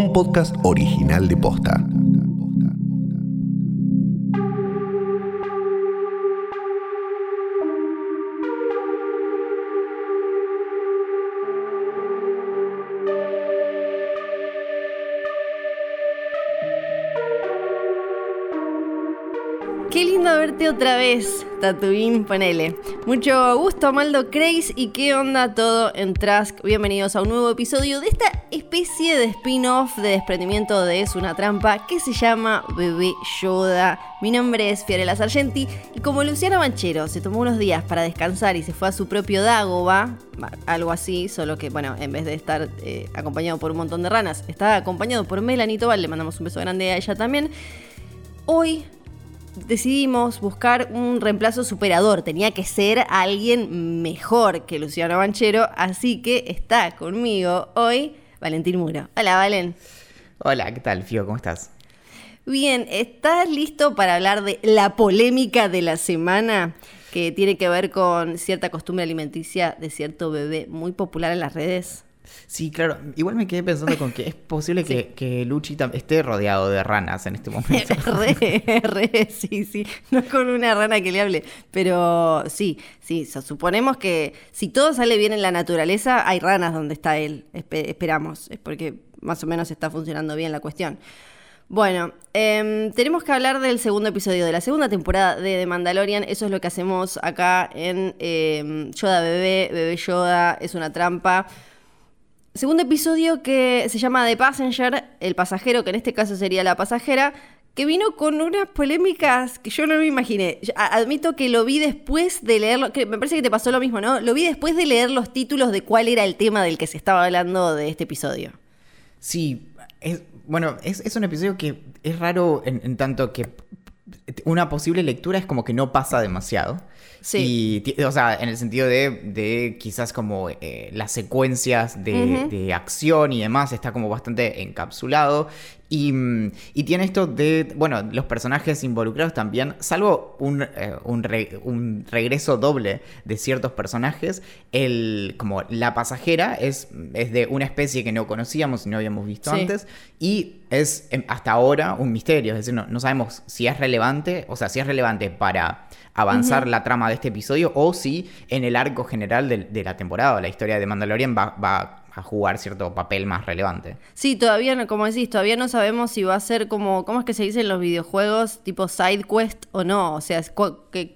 un podcast original de Posta. Qué lindo verte otra vez, Tatooine, ponele. Mucho gusto, Maldo Craze, y qué onda todo en Trask. Bienvenidos a un nuevo episodio de esta especie de spin-off de desprendimiento de Es una trampa que se llama Bebé Yoda. Mi nombre es Fiorella Sargenti, y como Luciana Manchero se tomó unos días para descansar y se fue a su propio Dagoba, algo así, solo que, bueno, en vez de estar eh, acompañado por un montón de ranas, está acompañado por Melanie Tobal, le mandamos un beso grande a ella también. Hoy decidimos buscar un reemplazo superador. Tenía que ser alguien mejor que Luciano Banchero, así que está conmigo hoy Valentín Muro. Hola, Valen. Hola, ¿qué tal, Fio? ¿Cómo estás? Bien, ¿estás listo para hablar de la polémica de la semana? Que tiene que ver con cierta costumbre alimenticia de cierto bebé muy popular en las redes. Sí, claro. Igual me quedé pensando con que es posible que, que Luchi esté rodeado de ranas en este momento. re, re, sí, sí. No con una rana que le hable. Pero sí, sí. suponemos que si todo sale bien en la naturaleza, hay ranas donde está él. esperamos. Es porque más o menos está funcionando bien la cuestión. Bueno, em, tenemos que hablar del segundo episodio de la segunda temporada de The Mandalorian. Eso es lo que hacemos acá en eh, Yoda Bebé, Bebé Yoda, es una trampa. Segundo episodio que se llama The Passenger, el pasajero, que en este caso sería la pasajera, que vino con unas polémicas que yo no me imaginé. admito que lo vi después de leerlo, que me parece que te pasó lo mismo, ¿no? Lo vi después de leer los títulos de cuál era el tema del que se estaba hablando de este episodio. Sí, es, bueno, es, un episodio que es raro en tanto que una posible lectura es como que no pasa demasiado. Sí. Y, o sea, en el sentido de, quizás como eh, las secuencias de, acción y demás está como bastante encapsulado. Y, mm, tiene esto de, bueno, los personajes involucrados también, salvo un, eh, un, regreso doble de ciertos personajes, el, como la pasajera es, es de una especie que no conocíamos y no habíamos visto antes, y es em, hasta ahora un misterio, es decir, no, no sabemos si es relevante, o sea, si es relevante para avanzar la trama de este episodio o si en el arco general de, la temporada, la historia de Mandalorian va, va a jugar cierto papel más relevante. Sí, todavía no, como decís, todavía no sabemos si va a ser como, ¿cómo es que se dice en los videojuegos? Tipo side quest o no. O sea,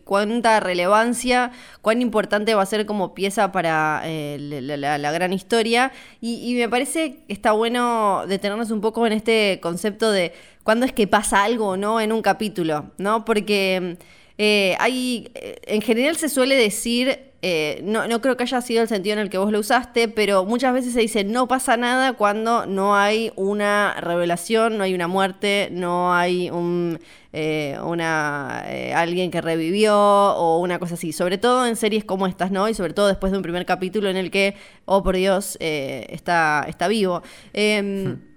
cuánta relevancia, cuán importante va a ser como pieza para eh, la, gran historia. Y, y, me parece que está bueno detenernos un poco en este concepto de cuándo es que pasa algo o no en un capítulo, ¿no? Porque eh, hay, eh, en general se suele decir, eh, no, no, creo que haya sido el sentido en el que vos lo usaste, pero muchas veces se dice no pasa nada cuando no hay una revelación, no hay una muerte, no hay un, una, alguien que revivió o una cosa así. Sobre todo en series como estas, ¿no? Y sobre todo después de un primer capítulo en el que, oh por Dios, está, está vivo. Em, hmm.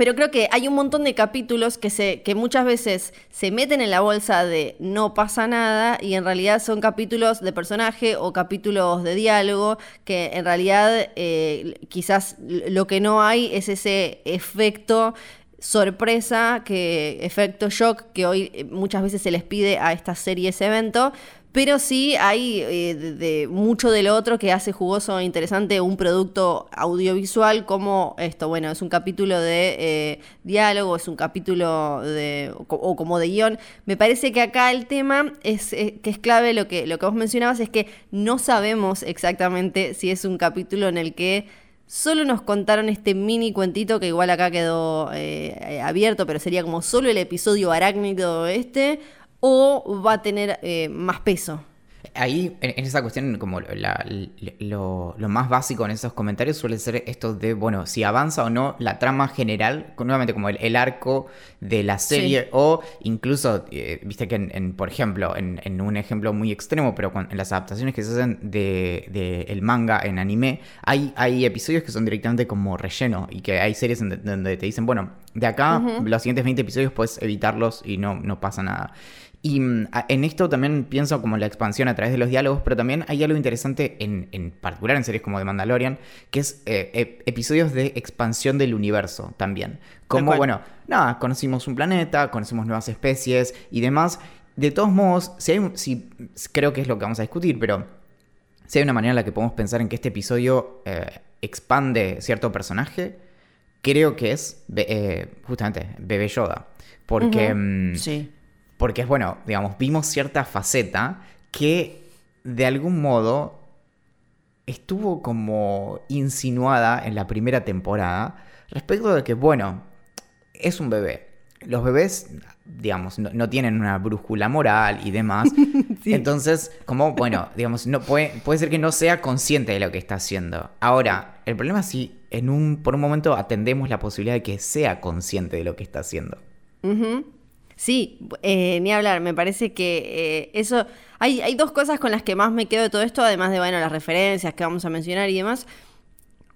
Pero creo que hay un montón de capítulos que, se, que muchas veces se meten en la bolsa de no pasa nada y en realidad son capítulos de personaje o capítulos de diálogo que en realidad eh, quizás lo que no hay es ese efecto sorpresa, que efecto shock que hoy muchas veces se les pide a estas series evento, pero sí hay eh, de, mucho de lo otro que hace jugoso e interesante un producto audiovisual como esto. Bueno, es un capítulo de eh, diálogo, es un capítulo de. O, como de guion. Me parece que acá el tema es eh, que es clave lo que, lo que vos mencionabas, es que no sabemos exactamente si es un capítulo en el que. Solo nos contaron este mini cuentito que igual acá quedó abierto, pero sería como solo el episodio arácnido este, o va a tener eh, más peso? Ahí, en, esa cuestión, como lo, más básico en esos comentarios suele ser esto de, bueno, si avanza o no la trama general, nuevamente como el, arco de la serie, o incluso, eh, viste que, en, por ejemplo, en, un ejemplo muy extremo, pero en las adaptaciones que se hacen de, el manga en anime, hay, hay episodios que son directamente como relleno y que hay series donde te dicen, bueno, de acá, los siguientes 20 episodios puedes evitarlos y no, no pasa nada. Y mm, en esto también pienso como la expansión a través de los diálogos, pero también hay algo interesante en, particular en series como The Mandalorian, que es eh, episodios de expansión del universo también. Como, bueno, nada, conocimos un planeta, conocimos nuevas especies y demás. De todos modos, si hay, si, creo que es lo que vamos a discutir, pero si hay una manera en la que podemos pensar en que este episodio eh, expande cierto personaje, creo que es eh, justamente Bebé Yoda. Porque... Mm, sí porque es bueno, digamos, vimos cierta faceta que de algún modo estuvo como insinuada en la primera temporada respecto de que, bueno, es un bebé. Los bebés, digamos, no, tienen una brújula moral y demás. Entonces, como, bueno, digamos, no puede, puede ser que no sea consciente de lo que está haciendo. Ahora, el problema es si en un, por un momento atendemos la posibilidad de que sea consciente de lo que está haciendo. Sí, eh, ni hablar, me parece que eh, eso... Hay, hay dos cosas con las que más me quedo de todo esto, además de, bueno, las referencias que vamos a mencionar y demás.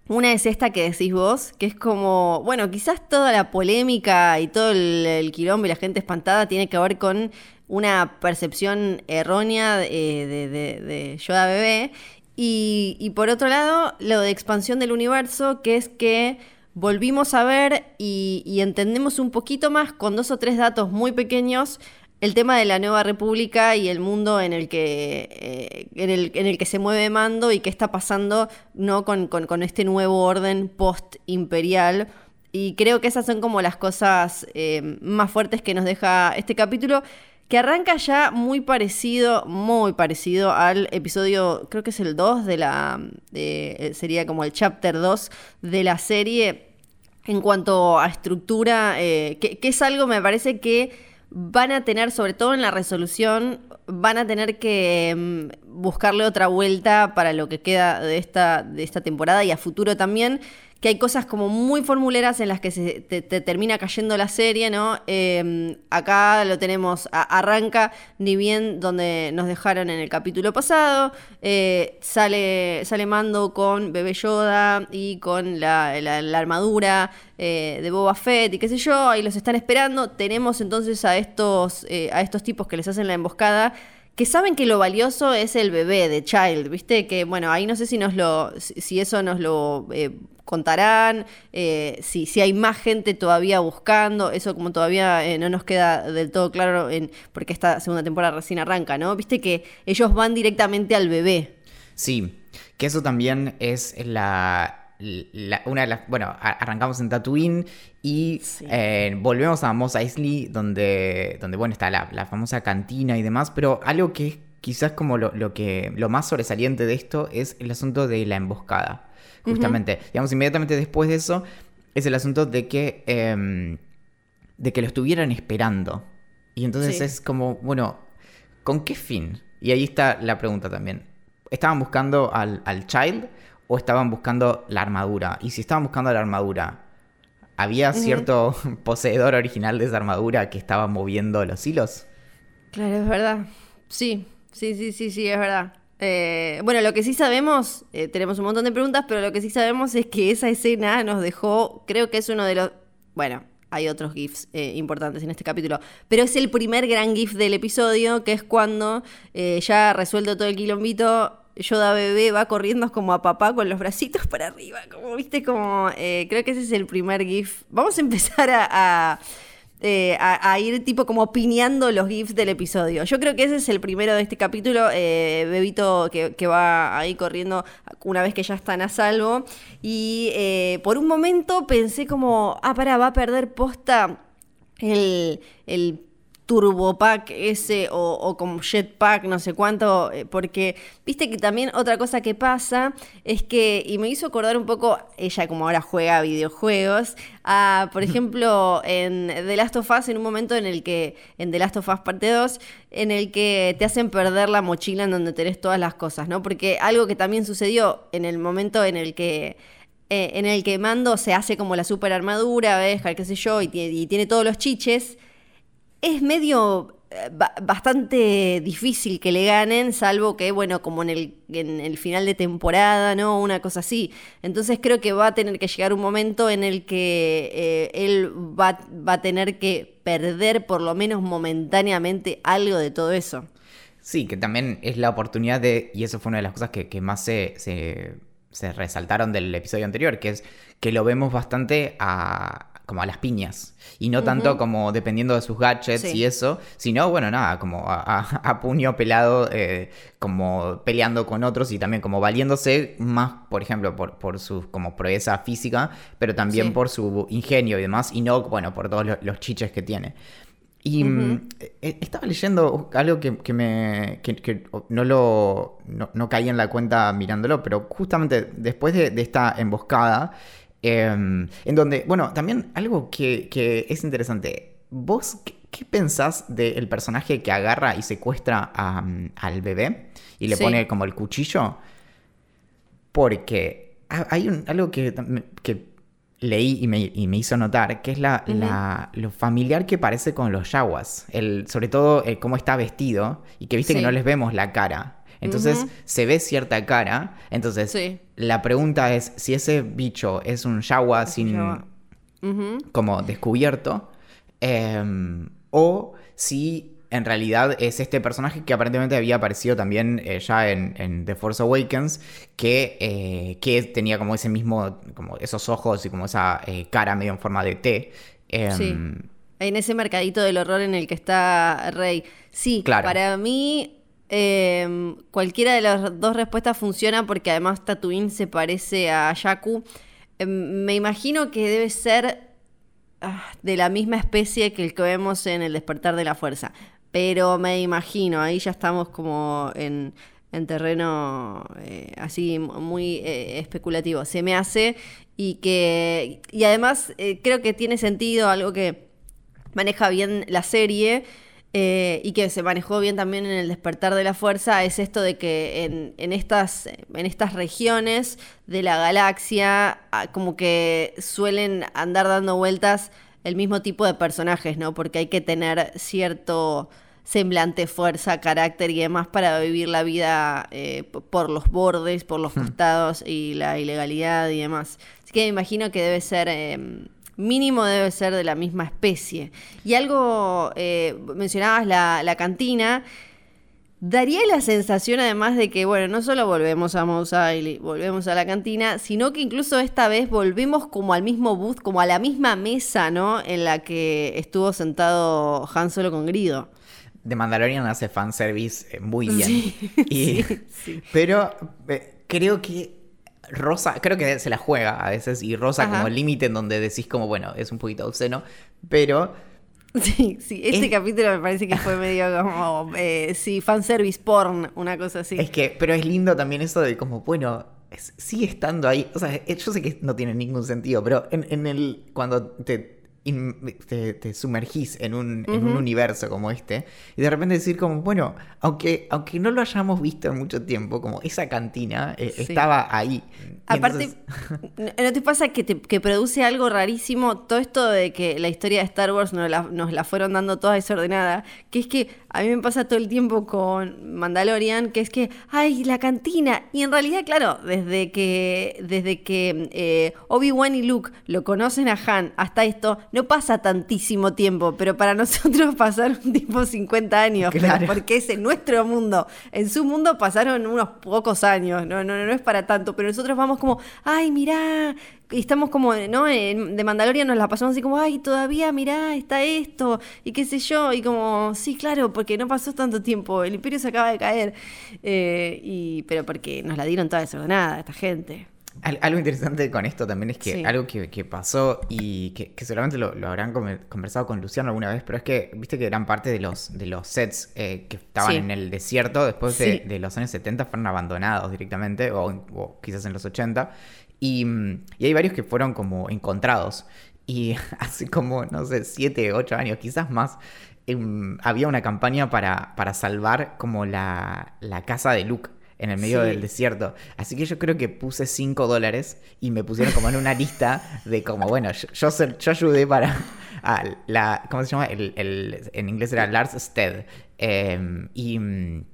Una es esta que decís vos, que es como, bueno, quizás toda la polémica y todo el, quilombo y la gente espantada tiene que ver con una percepción errónea de, de, de, Yoda bebé. Y, y por otro lado, lo de expansión del universo, que es que volvimos a ver y, entendemos un poquito más con dos o tres datos muy pequeños el tema de la nueva república y el mundo en el que, eh, en, el, en, el, que se mueve mando y qué está pasando ¿no? con, este nuevo orden post-imperial. Y creo que esas son como las cosas eh, más fuertes que nos deja este capítulo que arranca ya muy parecido, muy parecido al episodio, creo que es el 2 de la, eh, sería como el chapter 2 de la serie en cuanto a estructura, eh, que, es algo me parece que van a tener, sobre todo en la resolución, van a tener que mm, buscarle otra vuelta para lo que queda de esta, de esta temporada y a futuro también que hay cosas como muy formuleras en las que se, te, termina cayendo la serie, ¿no? Em, acá lo tenemos, arranca ni bien donde nos dejaron en el capítulo pasado, eh, sale, sale Mando con Bebé Yoda y con la, armadura eh, de Boba Fett y qué sé yo, ahí los están esperando, tenemos entonces a estos, eh, a estos tipos que les hacen la emboscada que saben que lo valioso es el bebé de Child, ¿viste? Que bueno, ahí no sé si nos lo, si eso nos lo contarán, eh, si, si hay más gente todavía buscando, eso como todavía eh, no nos queda del todo claro en, porque esta segunda temporada recién arranca, ¿no? Viste que ellos van directamente al bebé. Sí, que eso también es la... una de las, bueno, arrancamos en Tatooine y eh, volvemos a Mos Eisley, donde, donde bueno, está la, famosa cantina y demás, pero algo que quizás como lo, lo, que, lo más sobresaliente de esto es el asunto de la emboscada justamente. Digamos, inmediatamente después de eso, es el asunto de que, em, de que lo estuvieran esperando. Y entonces es como, bueno, ¿con qué fin? Y ahí está la pregunta también. ¿Estaban buscando al, Child o estaban buscando la armadura? Y si estaban buscando la armadura, ¿había cierto poseedor original de esa armadura que estaba moviendo los hilos? Claro, es verdad. Sí, sí, sí, sí, sí, es verdad. Eh, bueno, lo que sí sabemos, eh, tenemos un montón de preguntas, pero lo que sí sabemos es que esa escena nos dejó, creo que es uno de los, bueno, hay otros GIFs eh, importantes en este capítulo, pero es el primer gran GIF del episodio, que es cuando ya resuelto todo el quilombito, Yoda bebé va corriendo como a papá con los bracitos para arriba, como viste, como creo que ese es el primer GIF. Vamos a empezar a eh, a, ir tipo como pineando los GIFs del episodio. Yo creo que ese es el primero de este capítulo, eh, Bebito que, va ahí corriendo una vez que ya están a salvo. Y eh, por un momento pensé como, ah, para, va a perder posta el turbopack ese o, o, como jetpack, no sé cuánto, eh, porque viste que también otra cosa que pasa es que, y me hizo acordar un poco, ella como ahora juega videojuegos, a, por ejemplo, en The Last of Us, en un momento en el que, en The Last of Us parte 2, en el que te hacen perder la mochila en donde tenés todas las cosas, ¿no? Porque algo que también sucedió en el momento en el que eh, en el que Mando se hace como la super armadura, ¿ves? qué sé yo, y, y tiene todos los chiches, es medio bastante difícil que le ganen, salvo que, bueno, como en el, en el final de temporada, ¿no? Una cosa así. Entonces creo que va a tener que llegar un momento en el que eh, él va, va, a tener que perder por lo menos momentáneamente algo de todo eso. Sí, que también es la oportunidad de, y eso fue una de las cosas que, que más se, se, se resaltaron del episodio anterior, que es que lo vemos bastante a, como a las piñas. Y no tanto como dependiendo de sus gadgets y eso, sino, bueno, nada, como a, puño pelado, eh, como peleando con otros y también como valiéndose más, por ejemplo, por, por su como proeza física, pero también por su ingenio y demás, y no, bueno, por todos los, chiches que tiene. Y mm, e, estaba leyendo algo que, me. Que, no lo. No, caí en la cuenta mirándolo, pero justamente después de, de esta emboscada. Em, en donde, bueno, también algo que, es interesante. ¿Vos qué, pensás del personaje que agarra y secuestra al bebé y le pone como el cuchillo? Porque hay un, algo que, leí y me, hizo notar, que es la, lo familiar que parece con los yaguas. El, sobre todo eh, cómo está vestido y que viste que no les vemos la cara. Entonces se ve cierta cara. Entonces la pregunta es si ese bicho es un Yawa sin como descubierto em, o si en realidad es este personaje que aparentemente había aparecido también eh, ya en, The Force Awakens, que, eh, que tenía como ese mismo, como esos ojos y como esa eh, cara medio en forma de T. sí. Em, en ese mercadito del horror en el que está Rey. Sí, claro. para mí Em, cualquiera de las dos respuestas funciona porque además Tatooine se parece a Yaku. Em, me imagino que debe ser ah, de la misma especie que el que vemos en el despertar de la fuerza. Pero me imagino, ahí ya estamos como en, terreno eh, así muy eh, especulativo. Se me hace y que. Y además eh, creo que tiene sentido algo que maneja bien la serie eh, y que se manejó bien también en el despertar de la fuerza, es esto de que en, estas, en estas regiones de la galaxia ah, como que suelen andar dando vueltas el mismo tipo de personajes, ¿no? Porque hay que tener cierto semblante, fuerza, carácter y demás para vivir la vida eh, por los bordes, por los hmm. costados y la ilegalidad y demás. Así que me imagino que debe ser em, mínimo debe ser de la misma especie. Y algo, eh, mencionabas la, cantina, daría la sensación además de que, bueno, no solo volvemos a Mos Eisley, volvemos a la cantina, sino que incluso esta vez volvemos como al mismo booth, como a la misma mesa, ¿no? En la que estuvo sentado Han Solo con Grido. The Mandalorian hace fanservice eh, muy bien. Pero eh, creo que Rosa, creo que se la juega a veces, y Rosa como el límite en donde decís como, bueno, es un poquito obsceno, pero... Sí, sí, este capítulo me parece que fue medio como, eh, sí, fanservice porn, una cosa así. Es que, pero es lindo también eso de como, bueno, sigue estando ahí, o sea, yo sé que no tiene ningún sentido, pero en, en el, cuando te te, sumergís en un, en un, universo como este y de repente decir como, bueno, aunque, aunque no lo hayamos visto en mucho tiempo, como esa cantina eh, estaba ahí. Aparte, ¿no te pasa que, te, que produce algo rarísimo todo esto de que la historia de Star Wars nos la, nos la fueron dando toda desordenada? Que es que a mí me pasa todo el tiempo con Mandalorian, que es que, ay, la cantina. Y en realidad, claro, desde que, desde que eh, Obi-Wan y Luke lo conocen a Han hasta esto, no pasa tantísimo tiempo, pero para nosotros pasaron tipo 50 años, porque es en nuestro mundo. En su mundo pasaron unos pocos años, no, no, no es para tanto, pero nosotros vamos como, ay, mirá, estamos como, ¿no? de Mandalorian nos la pasamos así como, ay, todavía, mirá, está esto, y qué sé yo, y como, sí, claro, porque no pasó tanto tiempo, el imperio se acaba de caer, eh, y, pero porque nos la dieron toda desordenada esta gente. Algo interesante con esto también es que algo que, pasó y que, seguramente lo, habrán conversado con Luciano alguna vez, pero es que viste que gran parte de los, de los sets eh, que estaban en el desierto después de, los años 70 fueron abandonados directamente, o, quizás en los 80, y, y, hay varios que fueron como encontrados. Y hace como, no sé, 7, 8 años, quizás más, em, había una campaña para, para salvar como la, la casa de Luke en el medio del desierto. Así que yo creo que puse 5 dólares y me pusieron como en una lista de como, bueno, yo, yo, ayudé para la, ¿cómo se llama? El, en inglés era Lars Stead. Em, y mm,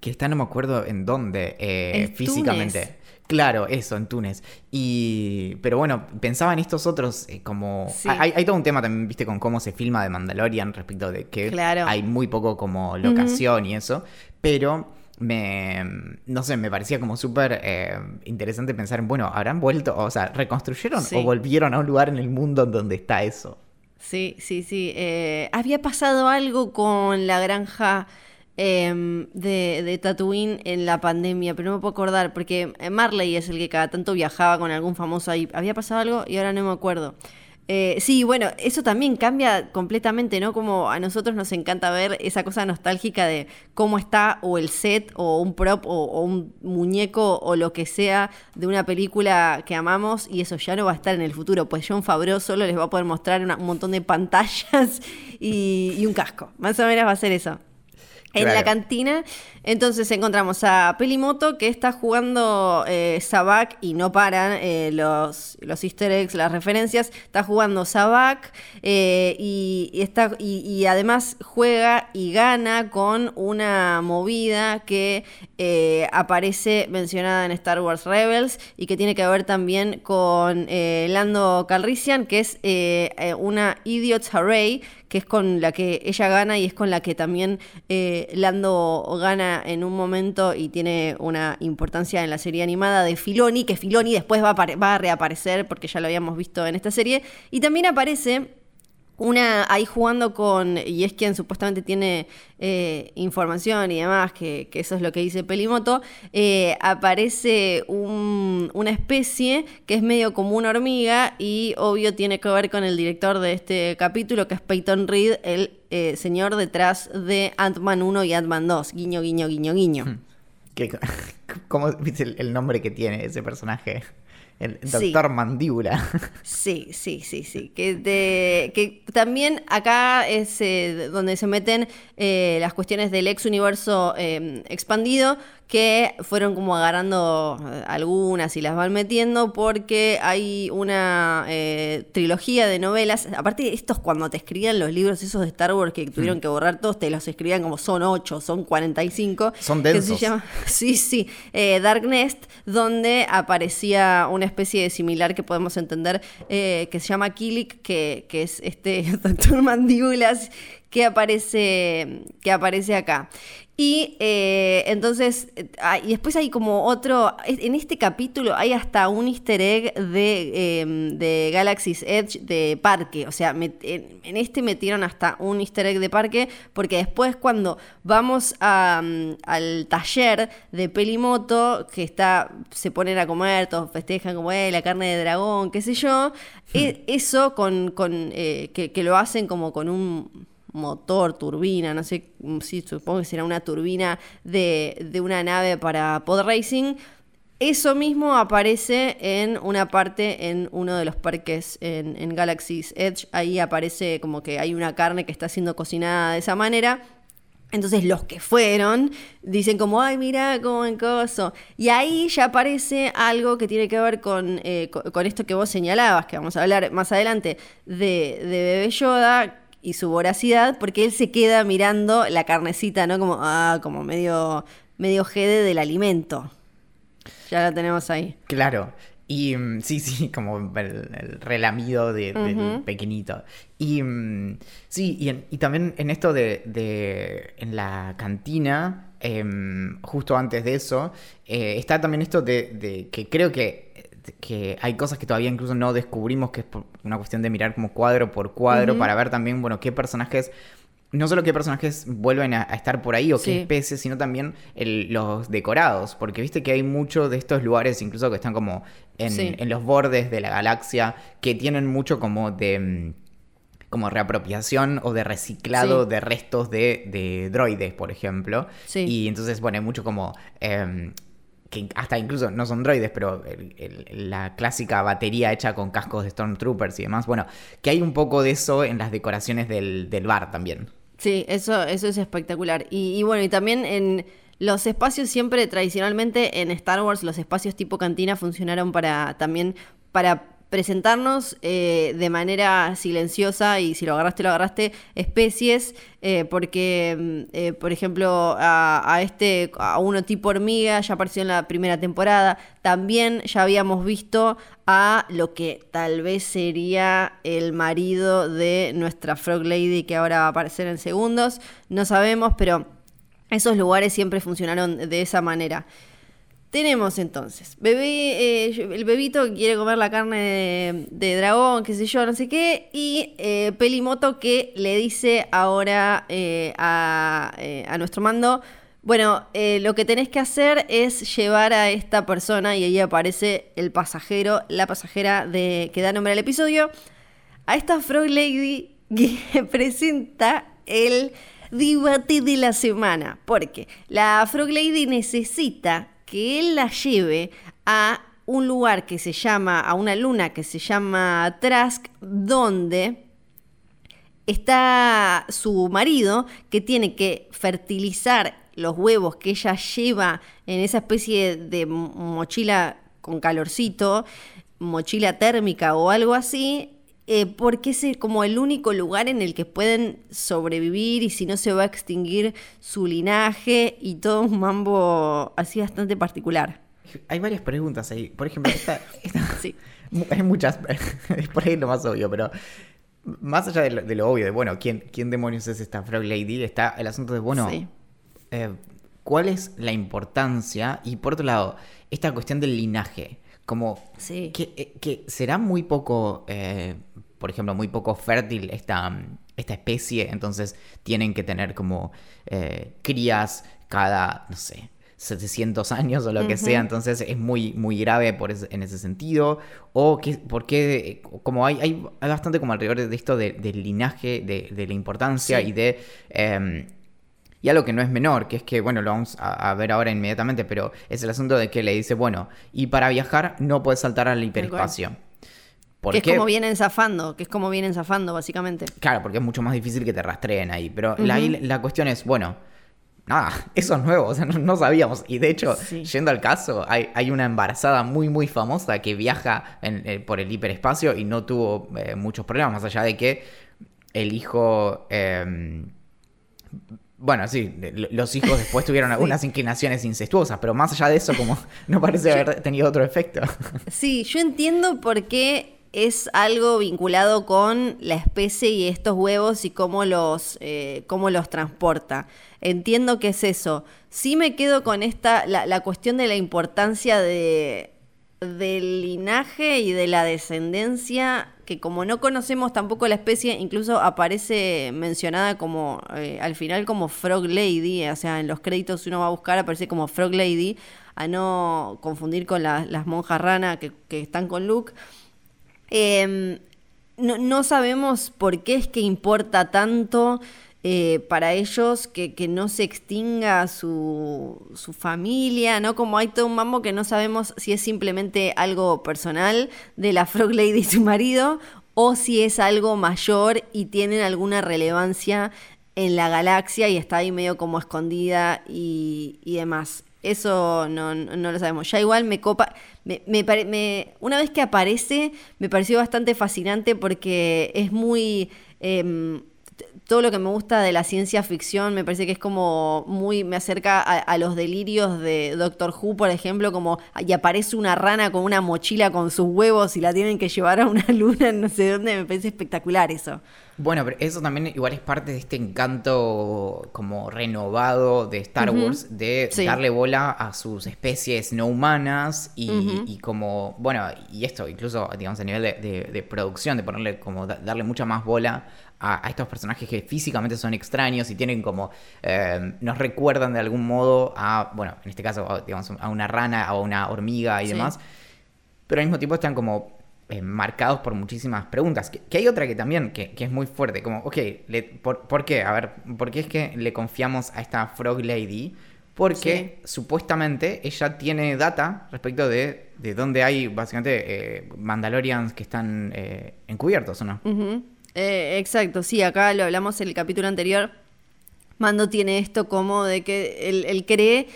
que está, no me acuerdo en dónde, eh, físicamente. Claro, eso, en Túnez. Y. Pero bueno, pensaba en estos otros eh, como. Hay, todo un tema también, viste, con cómo se filma de Mandalorian respecto de que hay muy poco como locación y eso. Pero me. No sé, me parecía como súper eh, interesante pensar en, bueno, ¿habrán vuelto? O sea, ¿reconstruyeron o volvieron a un lugar en el mundo donde está eso? Sí, sí, sí. Eh, había pasado algo con la granja Em, de, de, Tatooine en la pandemia, pero no me puedo acordar, porque eh, Marley es el que cada tanto viajaba con algún famoso ahí. Había pasado algo y ahora no me acuerdo. Eh, sí, bueno, eso también cambia completamente, ¿no? Como a nosotros nos encanta ver esa cosa nostálgica de cómo está o el set o un prop o, un muñeco o lo que sea de una película que amamos y eso ya no va a estar en el futuro, pues John Favreau solo les va a poder mostrar un montón de pantallas y, y un casco. Más o menos va a ser eso en la cantina. Entonces encontramos a Pelimoto que está jugando eh, Sabak y no paran eh, los, los easter eggs, las referencias. Está jugando Sabak eh, y, está, y, además juega y gana con una movida que eh, aparece mencionada en Star Wars Rebels y que tiene que ver también con Lando Calrissian, que es una Idiot's Array que es con la que ella gana y es con la que también eh, Lando gana en un momento y tiene una importancia en la serie animada de Filoni, que Filoni después va a, va a reaparecer porque ya lo habíamos visto en esta serie. Y también aparece una ahí jugando con, y es quien supuestamente tiene eh, información y demás, que, eso es lo que dice Pelimoto, eh, aparece una especie que es medio como una hormiga y obvio tiene que ver con el director de este capítulo, que es Peyton Reed, el eh, señor detrás de Ant-Man 1 y Ant-Man 2, guiño, guiño, guiño, guiño. Hmm. ¿Cómo viste el nombre que tiene ese personaje? El doctor mandíbula. Sí, sí, sí, sí. Que, que también acá es eh, donde se meten eh, las cuestiones del ex universo eh, expandido, que fueron como agarrando algunas y las van metiendo, porque hay una trilogía de novelas. Aparte, estos cuando te escribían los libros esos de Star Wars que tuvieron mm. que borrar todos, te los escribían como son 8, son 45. Son densos. sí, sí. Dark Nest, donde aparecía una especie de similar que podemos entender, eh, que se llama Kilik, que, que es este doctor mandíbulas que aparece, que aparece acá. Y eh, entonces, ah, y después hay como otro, en este capítulo hay hasta un easter egg de, em, de Galaxy's Edge de parque, o sea, en, este metieron hasta un easter egg de parque, porque después cuando vamos mm, al taller de Pelimoto, que está, se ponen a comer, todos festejan como, eh, la carne de dragón, qué sé yo, hmm. e, eso con, con eh, que lo hacen como con un motor, turbina, no sé si supongo que será una turbina de, de una nave para pod racing. Eso mismo aparece en una parte en uno de los parques en, en Galaxy's Edge. Ahí aparece como que hay una carne que está siendo cocinada de esa manera. Entonces los que fueron dicen como, ay, mira cómo en coso. Y ahí ya aparece algo que tiene que ver con, eh, con, esto que vos señalabas, que vamos a hablar más adelante, de, de Bebé Yoda, y su voracidad, porque él se queda mirando la carnecita, ¿no? Como, ah, como medio, medio jede del alimento. Ya la tenemos ahí. Claro. Y mm, sí, sí, como el, relamido de, del pequeñito. Y mm, sí, y, también en esto de, de en la cantina, em, justo antes de eso, eh, está también esto de, de que creo que que hay cosas que todavía incluso no descubrimos, que es una cuestión de mirar como cuadro por cuadro para ver también, bueno, qué personajes no solo qué personajes vuelven a, estar por ahí o qué especies, sino también los decorados. Porque viste que hay muchos de estos lugares, incluso que están como en, los bordes de la galaxia, que tienen mucho como de mm, como reapropiación o de reciclado de restos de, droides, por ejemplo. Y entonces, bueno, hay mucho como em, que hasta incluso no son droides, pero la clásica batería hecha con cascos de Stormtroopers y demás. Bueno, que hay un poco de eso en las decoraciones del, bar también. Sí, eso, eso es espectacular. Y, bueno, y también en Los espacios siempre tradicionalmente en Star Wars, los espacios tipo cantina funcionaron para también para presentarnos eh, de manera silenciosa y si lo agarraste, lo agarraste, especies, eh, porque, mm, eh, por ejemplo, a, este, a uno tipo hormiga ya apareció en la primera temporada, también ya habíamos visto a lo que tal vez sería el marido de nuestra Frog Lady que ahora va a aparecer en segundos, no sabemos, pero esos lugares siempre funcionaron de esa manera. Tenemos entonces, bebé, eh, el bebito que quiere comer la carne de, dragón, qué sé yo, no sé qué, y eh, Pelimoto que le dice ahora eh, a, nuestro mando, bueno, lo que tenés que hacer es llevar a esta persona, y ahí aparece el pasajero, la pasajera de que da nombre al episodio, a esta Frog Lady que presenta el debate de la semana, porque la Frog Lady necesita que él la lleve a un lugar que se llama, a una luna que se llama Trask, donde está su marido que tiene que fertilizar los huevos que ella lleva en esa especie de mochila con calorcito, mochila térmica o algo así, eh, porque es como el único lugar en el que pueden sobrevivir y si no se va a extinguir su linaje y todo un mambo así bastante particular. Hay varias preguntas ahí. Por ejemplo, esta, sí. hay muchas, es por ahí lo más obvio, pero más allá de lo, obvio, de bueno, ¿quién, ¿quién demonios es esta Frog Lady? Está el asunto de, bueno, eh, ¿cuál es la importancia? Y por otro lado, esta cuestión del linaje. Como que, eh, que, será muy poco por ejemplo, muy poco fértil esta, esta especie, entonces tienen que tener como eh, crías cada, no sé, 700 años o lo que sea, entonces es muy, muy grave por en ese sentido. O que, porque, como hay, hay, bastante como alrededor de esto del linaje, de, la importancia y de... Eh, y algo que no es menor, que es que, bueno, lo vamos a, ver ahora inmediatamente, pero es el asunto de que le dice, bueno, y para viajar no puedes saltar al hiperespacio que es como vienen zafando, que es como vienen zafando, básicamente. Claro, porque es mucho más difícil que te rastreen ahí. Pero la, cuestión es, bueno, nada, eso es nuevo, o sea, no, sabíamos. Y de hecho, yendo al caso, hay, una embarazada muy, muy famosa que viaja eh, por el hiperespacio y no tuvo eh, muchos problemas, más allá de que el hijo... Em, bueno, sí, los hijos después tuvieron algunas inclinaciones incestuosas, pero más allá de eso, como no parece haber tenido otro efecto. Sí, yo entiendo por qué es algo vinculado con la especie y estos huevos y cómo los, eh, cómo los transporta. Entiendo que es eso. Sí me quedo con esta, la, cuestión de la importancia de, del linaje y de la descendencia, que como no conocemos tampoco la especie, incluso aparece mencionada como, eh, al final como Frog Lady, o sea, en los créditos uno va a buscar, aparece como Frog Lady, a no confundir con las monjas rana que, que están con Luke. Em, no, sabemos por qué es que importa tanto eh, para ellos que, no se extinga su, su, familia, ¿no? Como hay todo un mambo que no sabemos si es simplemente algo personal de la Frog Lady y su marido o si es algo mayor y tienen alguna relevancia en la galaxia y está ahí medio como escondida y, y demás. Eso no, lo sabemos. Ya igual me copa. Me, me, una vez que aparece, me pareció bastante fascinante porque es muy. Em, todo lo que me gusta de la ciencia ficción me parece que es como muy. me acerca a, los delirios de Doctor Who, por ejemplo, como. y aparece una rana con una mochila con sus huevos y la tienen que llevar a una luna, no sé dónde. Me parece espectacular eso. Bueno, pero eso también igual es parte de este encanto como renovado de Star Wars, de darle bola a sus especies no humanas y, como, bueno, y esto incluso, digamos, a nivel de, producción, de ponerle como, darle mucha más bola a, estos personajes que físicamente son extraños y tienen como, eh, nos recuerdan de algún modo a, bueno, en este caso, digamos, a una rana, a una hormiga y demás, pero al mismo tiempo están como eh, marcados por muchísimas preguntas. Que, hay otra que también, que, es muy fuerte, como, ok, por, qué? A ver, ¿por qué es que le confiamos a esta Frog Lady? Porque supuestamente ella tiene data respecto de, de dónde hay básicamente eh, Mandalorians que están eh, encubiertos, ¿o no? exacto, sí, acá lo hablamos en el capítulo anterior. Mando tiene esto como de que él cree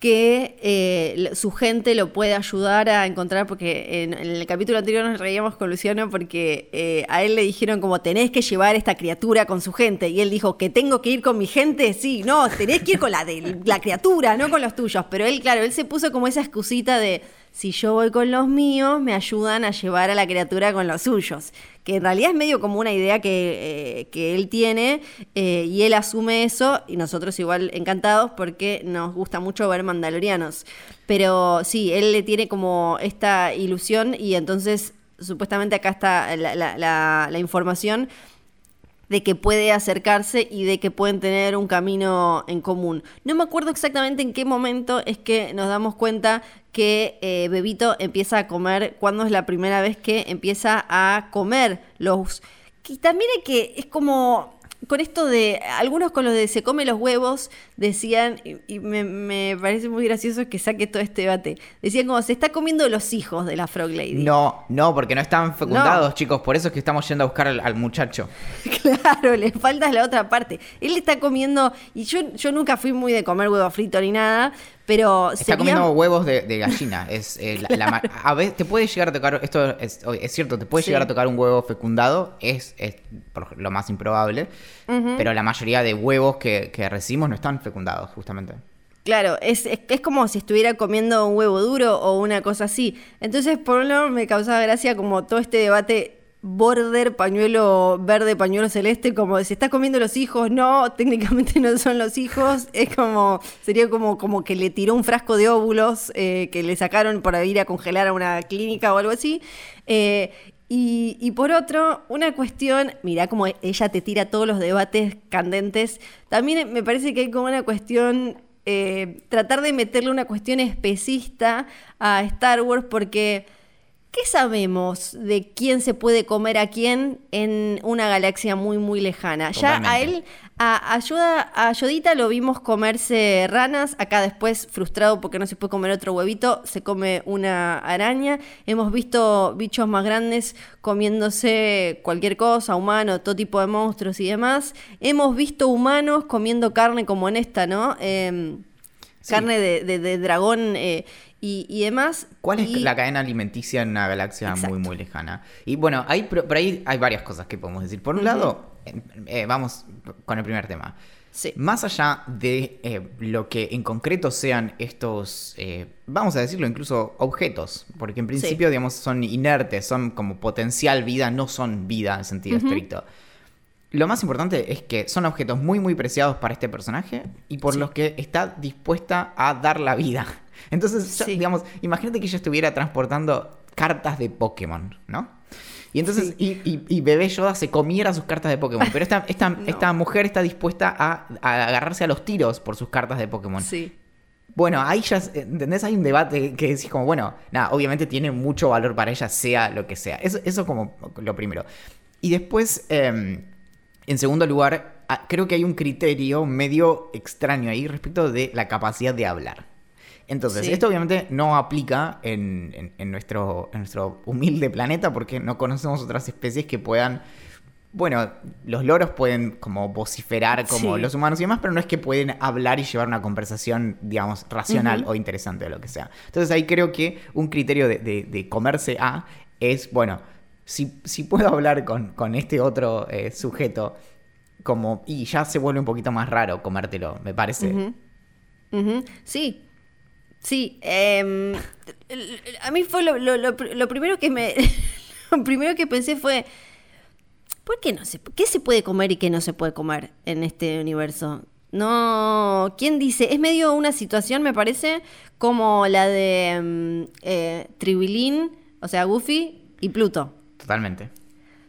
que eh, su gente lo puede ayudar a encontrar, porque en, el capítulo anterior nos reíamos con Luciano porque eh, a él le dijeron como tenés que llevar esta criatura con su gente y él dijo que tengo que ir con mi gente, sí, no, tenés que ir con la de la criatura, no con los tuyos, pero él, claro, él se puso como esa excusita de si yo voy con los míos, me ayudan a llevar a la criatura con los suyos que en realidad es medio como una idea que, eh, él tiene eh, y él asume eso y nosotros igual encantados porque nos gusta mucho ver mandalorianos. Pero sí, él le tiene como esta ilusión y entonces supuestamente acá está la información de que puede acercarse y de que pueden tener un camino en común. No me acuerdo exactamente en qué momento es que nos damos cuenta que eh, Bebito empieza a comer, cuando es la primera vez que empieza a comer los... Que también hay que, es como con esto de, algunos con los de se come los huevos, decían, y, me, parece muy gracioso que saque todo este debate, decían como se está comiendo los hijos de la Frog Lady. No, no, porque no están fecundados, chicos, por eso es que estamos yendo a buscar al, muchacho. Claro, le falta la otra parte. Él está comiendo, y yo, yo nunca fui muy de comer huevo frito ni nada, pero Está comiendo huevos de, gallina. Es, eh, a veces te puede llegar a tocar, esto es, cierto, te puede llegar a tocar un huevo fecundado, es, lo más improbable, pero la mayoría de huevos que, recibimos no están fecundados, justamente. Claro, es, es, como si estuviera comiendo un huevo duro o una cosa así. Entonces, por un lado, me causaba gracia como todo este debate border, pañuelo verde, pañuelo celeste, como si está comiendo los hijos, no, técnicamente no son los hijos, es como, sería como, como que le tiró un frasco de óvulos eh, que le sacaron para ir a congelar a una clínica o algo así. Eh, y, por otro, una cuestión, mira como ella te tira todos los debates candentes, también me parece que hay como una cuestión eh, tratar de meterle una cuestión especista a Star Wars porque ¿Qué sabemos de quién se puede comer a quién en una galaxia muy, muy lejana? Ya a él, a, Ayuda, a Ayudita lo vimos comerse ranas, acá después, frustrado porque no se puede comer otro huevito, se come una araña. Hemos visto bichos más grandes comiéndose cualquier cosa, humano, todo tipo de monstruos y demás. Hemos visto humanos comiendo carne como en esta, ¿no? Em, carne de, dragón eh, y, demás. ¿Cuál es la cadena alimenticia en una galaxia muy, muy lejana? Y bueno, hay, por ahí hay varias cosas que podemos decir. Por un lado, eh, vamos con el primer tema. Más allá de eh, lo que en concreto sean estos, eh, vamos a decirlo incluso objetos, porque en principio, digamos, son inertes, son como potencial vida, no son vida en sentido estricto. Lo más importante es que son objetos muy, muy preciados para este personaje y por los que está dispuesta a dar la vida. Entonces, digamos, imagínate que ella estuviera transportando cartas de Pokémon, ¿no? Y entonces, y, Bebé Yoda se comiera sus cartas de Pokémon. Pero esta, esta, esta mujer está dispuesta a, agarrarse a los tiros por sus cartas de Pokémon. Sí. Bueno, ahí ya, ¿entendés? Hay un debate que decís como, bueno, nada, obviamente tiene mucho valor para ella, sea lo que sea. Eso, eso como lo primero. Y después, em, en segundo lugar, ah, creo que hay un criterio medio extraño ahí respecto de la capacidad de hablar. Entonces, esto obviamente no aplica en, nuestro, nuestro humilde planeta porque no conocemos otras especies que puedan... Bueno, los loros pueden como vociferar como los humanos y demás, pero no es que pueden hablar y llevar una conversación, digamos, racional o interesante o lo que sea. Entonces ahí creo que un criterio de, comerse a es, bueno, si, si puedo hablar con, con este otro eh, sujeto, como, y ya se vuelve un poquito más raro comértelo, me parece. Sí, Sí, em, a mí fue lo, primero que me. lo primero que pensé fue. ¿Por qué no se, qué se puede comer y qué no se puede comer en este universo? No, ¿quién dice? Es medio una situación, me parece, como la de em, eh, Tribilín, o sea, Goofy y Pluto. Totalmente.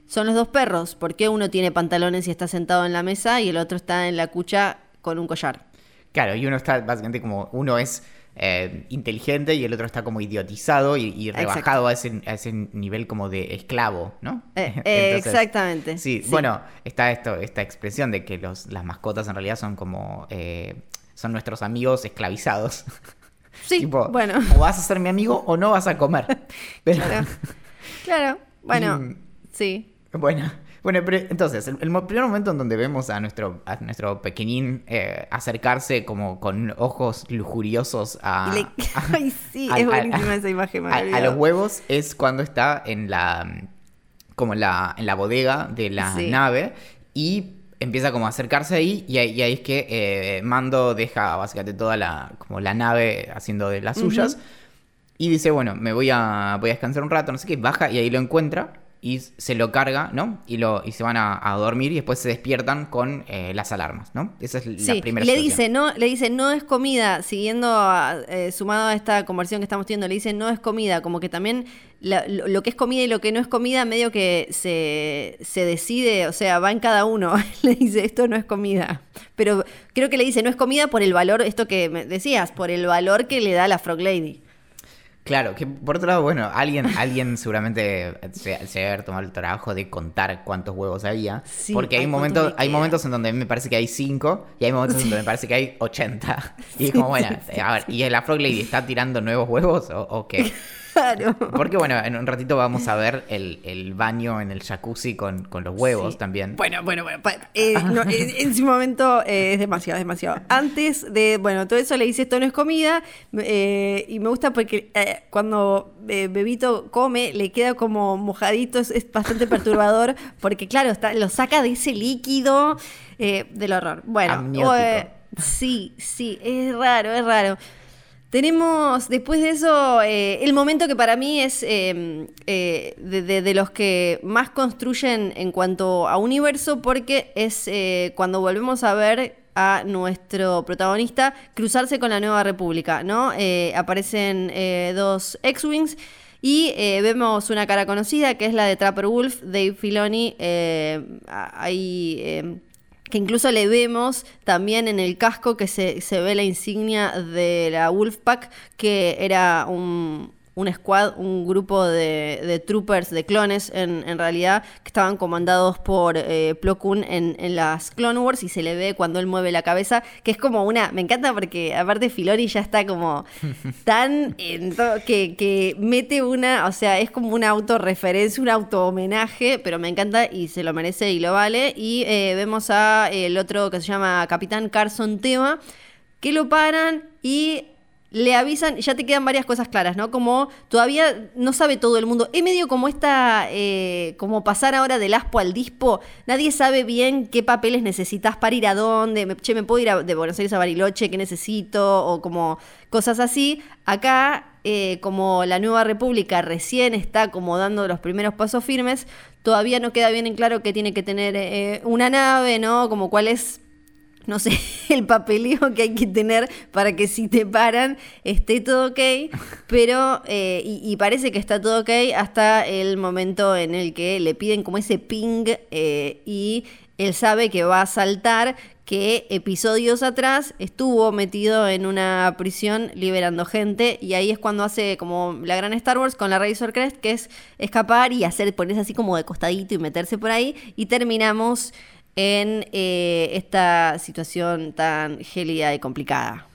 Son los dos perros. ¿Por qué uno tiene pantalones y está sentado en la mesa y el otro está en la cucha con un collar? Claro, y uno está básicamente como, uno es eh, inteligente y el otro está como idiotizado y, rebajado a ese, nivel como de esclavo, ¿no? Eh, eh, exactamente. Sí, bueno, está esto, esta expresión de que los, las mascotas en realidad son como, son nuestros amigos esclavizados. Sí, bueno. O vas a ser mi amigo o no vas a comer. Claro. claro, bueno, sí. Bueno, Bueno, pero entonces, el, primer momento en donde vemos a nuestro, a nuestro pequeñín eh, acercarse como con ojos lujuriosos a... Ay, sí, es buenísima esa imagen. A, los huevos es cuando está en la... como la, en la bodega de la nave y empieza como a acercarse ahí y ahí, es que eh, Mando deja básicamente toda la, como la nave haciendo de las suyas y dice, bueno, me voy a, voy a descansar un rato, no sé qué, baja y ahí lo encuentra y se lo carga, ¿no? Y, lo, y se van a, dormir y después se despiertan con eh, las alarmas, ¿no? Esa es la primera le dice, no, le dice, no es comida, siguiendo eh, sumado a esta conversión que estamos teniendo, le dice, no es comida, como que también lo, que es comida y lo que no es comida medio que se, se decide, o sea, va en cada uno. le dice, esto no es comida. Pero creo que le dice, no es comida por el valor, esto que decías, por el valor que le da la Frog Lady. Claro, que por otro lado, bueno, alguien, alguien seguramente se, se haber tomado el trabajo de contar cuántos huevos había. porque hay momentos, hay momentos en donde me parece que hay 5 y hay momentos en donde me parece que hay 80. Y es como, bueno, a ver, ¿y la Frog Lady está tirando nuevos huevos o, o qué? Claro. Porque bueno, en un ratito vamos a ver el, baño en el jacuzzi con, los huevos también. Bueno, bueno, bueno. Eh, en, su momento eh, es demasiado, demasiado. Antes de, bueno, todo eso le dice esto no es comida. Eh, y me gusta porque cuando Bebito come, le queda como mojadito, es, bastante perturbador. Porque claro, está, lo saca de ese líquido del horror. Bueno, sí, sí, es raro, es raro. Tenemos después de eso eh, el momento que para mí es em, eh, de, los que más construyen en cuanto a universo porque es eh, cuando volvemos a ver a nuestro protagonista cruzarse con la Nueva República, ¿no? aparecen dos X-Wings y vemos una cara conocida que es la de Trapper Wolf, Dave Filoni, ahí em, que incluso le vemos también en el casco que se, se ve la insignia de la Wolfpack, que era un, un squad, un grupo de, troopers, de clones en, realidad, que estaban comandados por eh, Plo Koon en, las Clone Wars y se le ve cuando él mueve la cabeza, que es como una, me encanta porque aparte Filoni ya está como tan que, que mete una, o sea, es como una autorreferencia, un auto homenaje, pero me encanta y se lo merece y lo vale. Y eh, vemos a el otro que se llama Capitán Carson Tema, que lo paran y le avisan, ya te quedan varias cosas claras, ¿no? Como todavía no sabe todo el mundo. Es medio como esta, eh, como pasar ahora del aspo al dispo. Nadie sabe bien qué papeles necesitas para ir a dónde. che, me puedo ir de Buenos Aires a Bariloche, qué necesito, o como cosas así. Acá, eh, como la nueva república recién está como dando los primeros pasos firmes, todavía no queda bien en claro que tiene que tener eh, una nave, ¿no? Como cuál es no sé, el papeleo que hay que tener para que si te paran esté todo ok, pero, eh, y, parece que está todo ok hasta el momento en el que le piden como ese ping eh, y él sabe que va a saltar, que episodios atrás estuvo metido en una prisión liberando gente. Y ahí es cuando hace como la gran Star Wars con la Razor Crest, que es escapar y hacer, ponerse así como de costadito y meterse por ahí. Y terminamos en eh, esta situación tan gélida y complicada.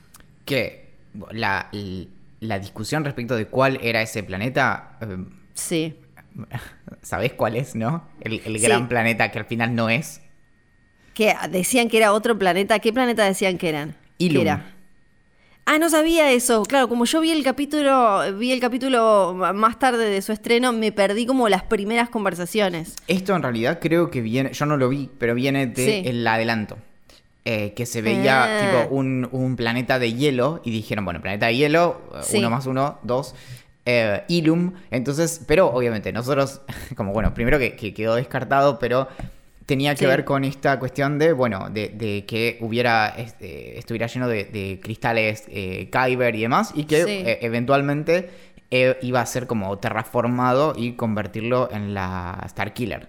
Que la, discusión respecto de cuál era ese planeta... Eh, sí. ¿Sabés cuál es, no? El, gran planeta que al final no es. Que decían que era otro planeta. ¿Qué planeta decían que eran? Ilum. era? Ah, no sabía eso. Claro, como yo vi el capítulo, vi el capítulo más tarde de su estreno, me perdí como las primeras conversaciones. Esto en realidad creo que viene, yo no lo vi, pero viene del adelanto. Eh, que se veía ah. tipo un, planeta de hielo y dijeron, bueno, planeta de hielo, uno más uno, dos. Eh, Ilum, entonces, pero obviamente nosotros, como bueno, primero que quedó descartado, pero tenía que ver con esta cuestión de, bueno, de, que hubiera, este, estuviera lleno de, cristales eh, Kyber y demás, y que eh, eventualmente eh, iba a ser como terraformado y convertirlo en la Star Killer.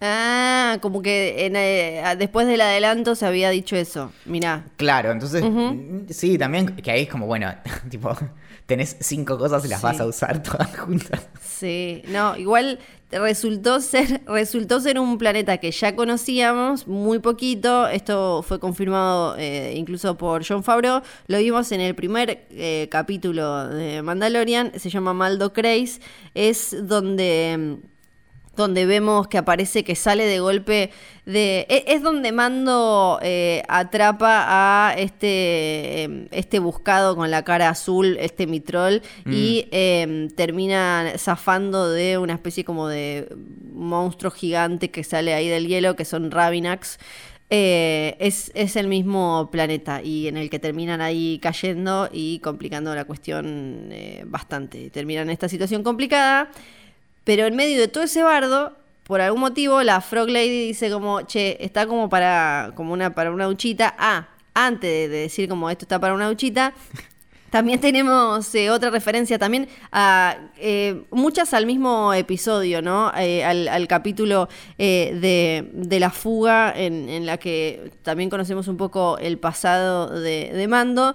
Ah, como que en, después del adelanto se había dicho eso, mirá. Claro, entonces, sí, también que ahí es como, bueno, tipo, tenés cinco cosas y las vas a usar todas juntas. Sí, no, igual resultó ser, resultó ser un planeta que ya conocíamos muy poquito. Esto fue confirmado eh, incluso por John Favreau. Lo vimos en el primer eh, capítulo de Mandalorian. Se llama Maldo Kreis. Es donde donde vemos que aparece que sale de golpe de... e- Es donde Mando eh, atrapa a este, em, este buscado con la cara azul, este mitrol, y em, termina zafando de una especie como de monstruo gigante que sale ahí del hielo, que son Ravinax. Eh, es, es el mismo planeta y en el que terminan ahí cayendo y complicando la cuestión eh, bastante. Terminan en esta situación complicada, pero en medio de todo ese bardo, por algún motivo, la Frog Lady dice como, che, está como para, como una, para una duchita. Ah, antes de, de decir como esto está para una duchita, también tenemos eh, otra referencia también a eh, muchas al mismo episodio, ¿no? Eh, al, al capítulo eh, de, de la fuga en, en la que también conocemos un poco el pasado de, de Mando.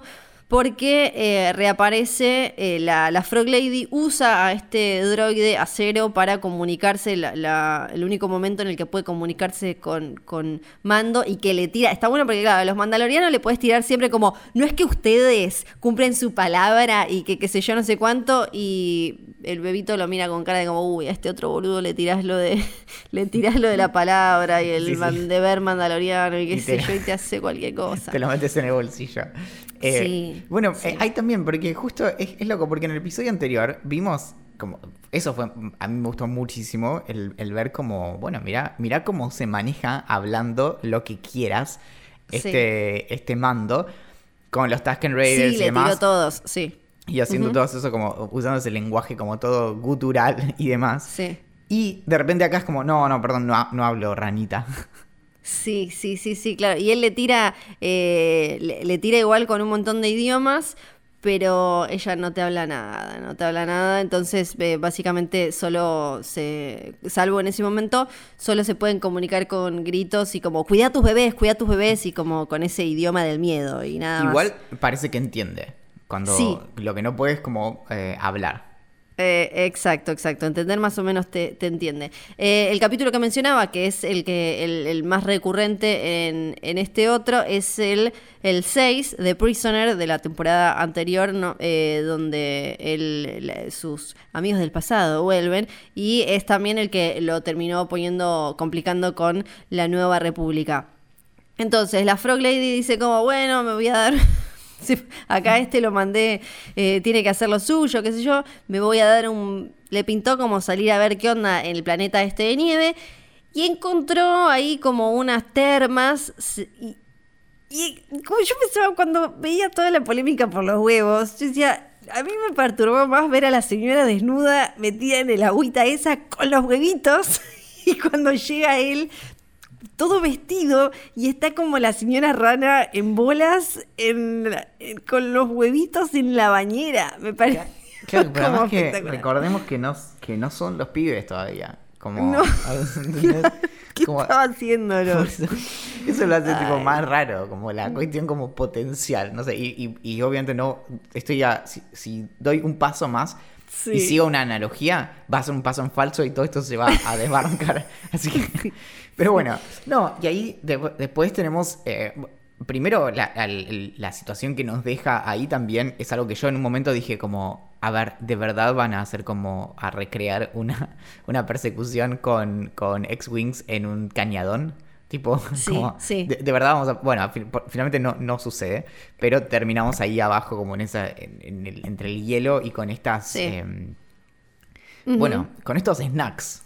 Porque eh, reaparece eh, la, la Frog Lady, usa a este droide acero para comunicarse, la- la- el único momento en el que puede comunicarse con, con Mando y que le tira. Está bueno porque, claro, a los mandalorianos le puedes tirar siempre como, no es que ustedes cumplen su palabra y que qué sé yo, no sé cuánto, y el bebito lo mira con cara de como, uy, a este otro boludo le tirás lo de, le tirás lo de la palabra y el Sí, deber mandaloriano y qué Y sé te- yo, y te hace cualquier cosa. Te lo metes en el bolsillo. Eh, Sí, Bueno, sí. eh, hay también, porque justo es, es loco, porque en el episodio anterior vimos como. Eso fue. A mí me gustó muchísimo el, el ver como. Bueno, mira, mira cómo se maneja hablando lo que quieras. Este, este mando. Con los Tusken Raiders Sí, y le demás. tiró todos, sí. Y haciendo todo eso como. Usando ese lenguaje como todo gutural y demás. Sí. Y de repente acá es como, no, no, perdón, no, no hablo ranita. Sí, sí, sí, sí, claro. Y él le tira, eh, le, le tira igual con un montón de idiomas, pero ella no te habla nada, no te habla nada. Entonces, eh, básicamente, solo se, salvo en ese momento, solo se pueden comunicar con gritos y como, cuida a tus bebés, cuida a tus bebés, y como con ese idioma del miedo y nada más. Igual parece que entiende. Cuando Sí. lo que no puede es como eh, hablar. Eh, exacto, exacto. Entender más o menos te, te entiende. Eh, el capítulo que mencionaba, que es el que el, el más recurrente en, en este otro, es el, el 6 de Prisoner de la temporada anterior, ¿no? Eh, donde sus amigos del pasado vuelven. Y es también el que lo terminó poniendo, complicando con la nueva república. Entonces, la Frog Lady dice como, bueno, me voy a dar... Acá este lo mandé, eh, tiene que hacer lo suyo, qué sé yo. Me voy a dar un... Le pintó como salir a ver qué onda en el planeta este de nieve. Y encontró ahí como unas termas. y como yo pensaba cuando veía toda la polémica por los huevos, yo decía, a mí me perturbó más ver a la señora desnuda metida en el agüita esa con los huevitos. Y cuando llega él, todo vestido y está como la señora rana en bolas en la- en- con los huevitos en la bañera. Me parece. Claro, pero además que recordemos que no, que no son los pibes todavía. Como, No. ¿Qué Como- estaba haciéndolo? eso, eso lo hace tipo más raro, como la cuestión como potencial, no sé, y, y- y obviamente no, estoy ya, si, si doy un paso más Sí. y sigo una analogía, va a ser un paso en falso y todo esto se va a desbarrancar, así que, pero bueno, no, y ahí de- después tenemos, eh, primero la situación que nos deja ahí también es algo que yo en un momento dije como, a ver, ¿de verdad van a hacer como a recrear una, una persecución con, con X-Wings en un cañadón? Tipo, Sí, como, sí. De, de verdad vamos a... Bueno, finalmente no, no sucede, pero terminamos ahí abajo como en esa... en- en el- entre el hielo y con estas... Sí. em, Bueno, con estos snacks.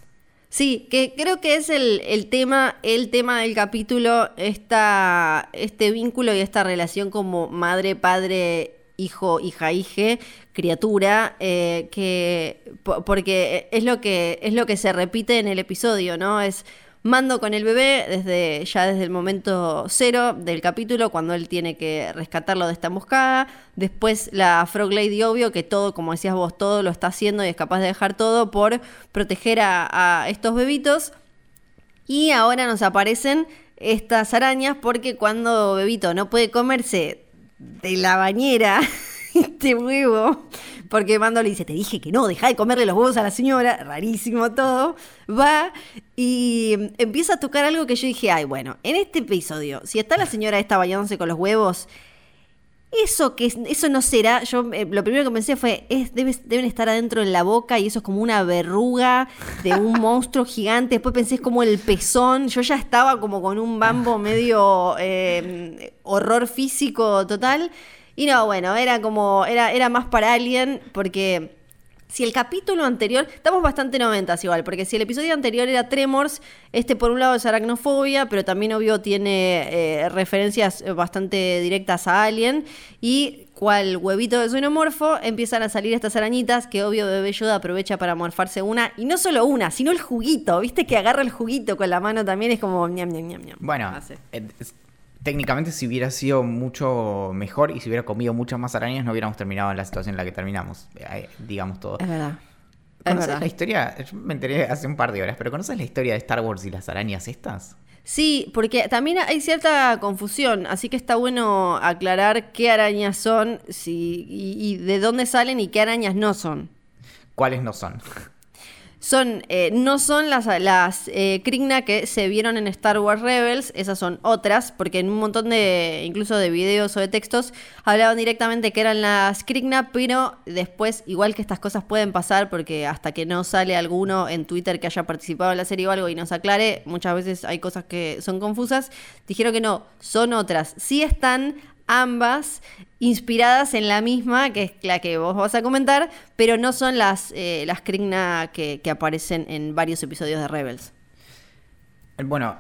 Sí, que creo que es el, el tema, el tema del capítulo, esta, este vínculo y esta relación como madre, padre, hijo, hija, hije, criatura, eh, que po- porque es lo que es lo que se repite en el episodio, ¿no? Es Mando con el bebé desde ya desde el momento cero del capítulo, cuando él tiene que rescatarlo de esta emboscada. Después la Frog Lady, obvio, que todo, como decías vos, todo lo está haciendo y es capaz de dejar todo por proteger a, a estos bebitos. Y ahora nos aparecen estas arañas porque cuando Bebito no puede comerse de la bañera este huevo, porque Mando le dice, te dije que no, deja de comerle los huevos a la señora, rarísimo todo, va y empieza a tocar algo que yo dije, ay, bueno, en este episodio, si está la señora esta bañándose con los huevos, eso que eso no será, yo eh, lo primero que pensé fue, es, deben estar adentro en la boca y eso es como una verruga de un monstruo gigante. Después pensé es como el pezón. Yo ya estaba como con un bambo medio eh, horror físico total. Y no, bueno, era como, era, era más para alguien porque si el capítulo anterior, estamos bastante noventas igual, porque si el episodio anterior era Tremors, este por un lado es aracnofobia, pero también obvio tiene eh, referencias bastante directas a Alien, y cual huevito de xenomorfo empiezan a salir estas arañitas que obvio Bebé Yoda aprovecha para morfarse una, y no solo una, sino el juguito, viste que agarra el juguito con la mano también, es como ñam, ñam, ñam, ñam. Bueno, técnicamente si hubiera sido mucho mejor y si hubiera comido muchas más arañas no hubiéramos terminado en la situación en la que terminamos, eh, digamos todo. Es verdad. ¿Conoces la historia? Yo me enteré hace un par de horas, pero ¿conoces la historia de Star Wars y las arañas estas? Sí, porque también hay cierta confusión, así que está bueno aclarar qué arañas son y, y de dónde salen y qué arañas no son. ¿Cuáles no son? Son, eh, no son las, las eh, Krigna que se vieron en Star Wars Rebels, esas son otras, porque en un montón de, incluso de videos o de textos, hablaban directamente que eran las Krigna, pero después, igual que estas cosas pueden pasar, porque hasta que no sale alguno en Twitter que haya participado en la serie o algo y nos aclare, muchas veces hay cosas que son confusas, dijeron que no, son otras. Sí están ambas inspiradas en la misma, que es la que vos vas a comentar, pero no son las, eh, las Krigna que, aparecen en varios episodios de Rebels. Bueno,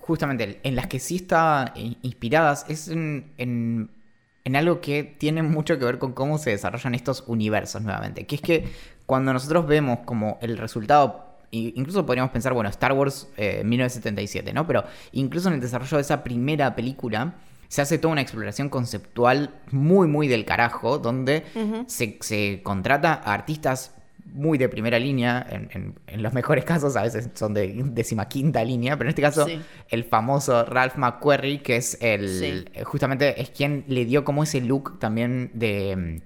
justamente en las que sí está inspiradas es en, en, algo que tiene mucho que ver con cómo se desarrollan estos universos nuevamente. Que es que cuando nosotros vemos como el resultado incluso podríamos pensar, bueno, Star Wars 1977, eh, ¿no? Pero incluso en el desarrollo de esa primera película, se hace toda una exploración conceptual muy, muy del carajo, donde se, contrata a artistas muy de primera línea, en, los mejores casos a veces son de décima quinta línea, pero en este caso el famoso Ralph McQuarrie, que es el, justamente es quien le dio como ese look también de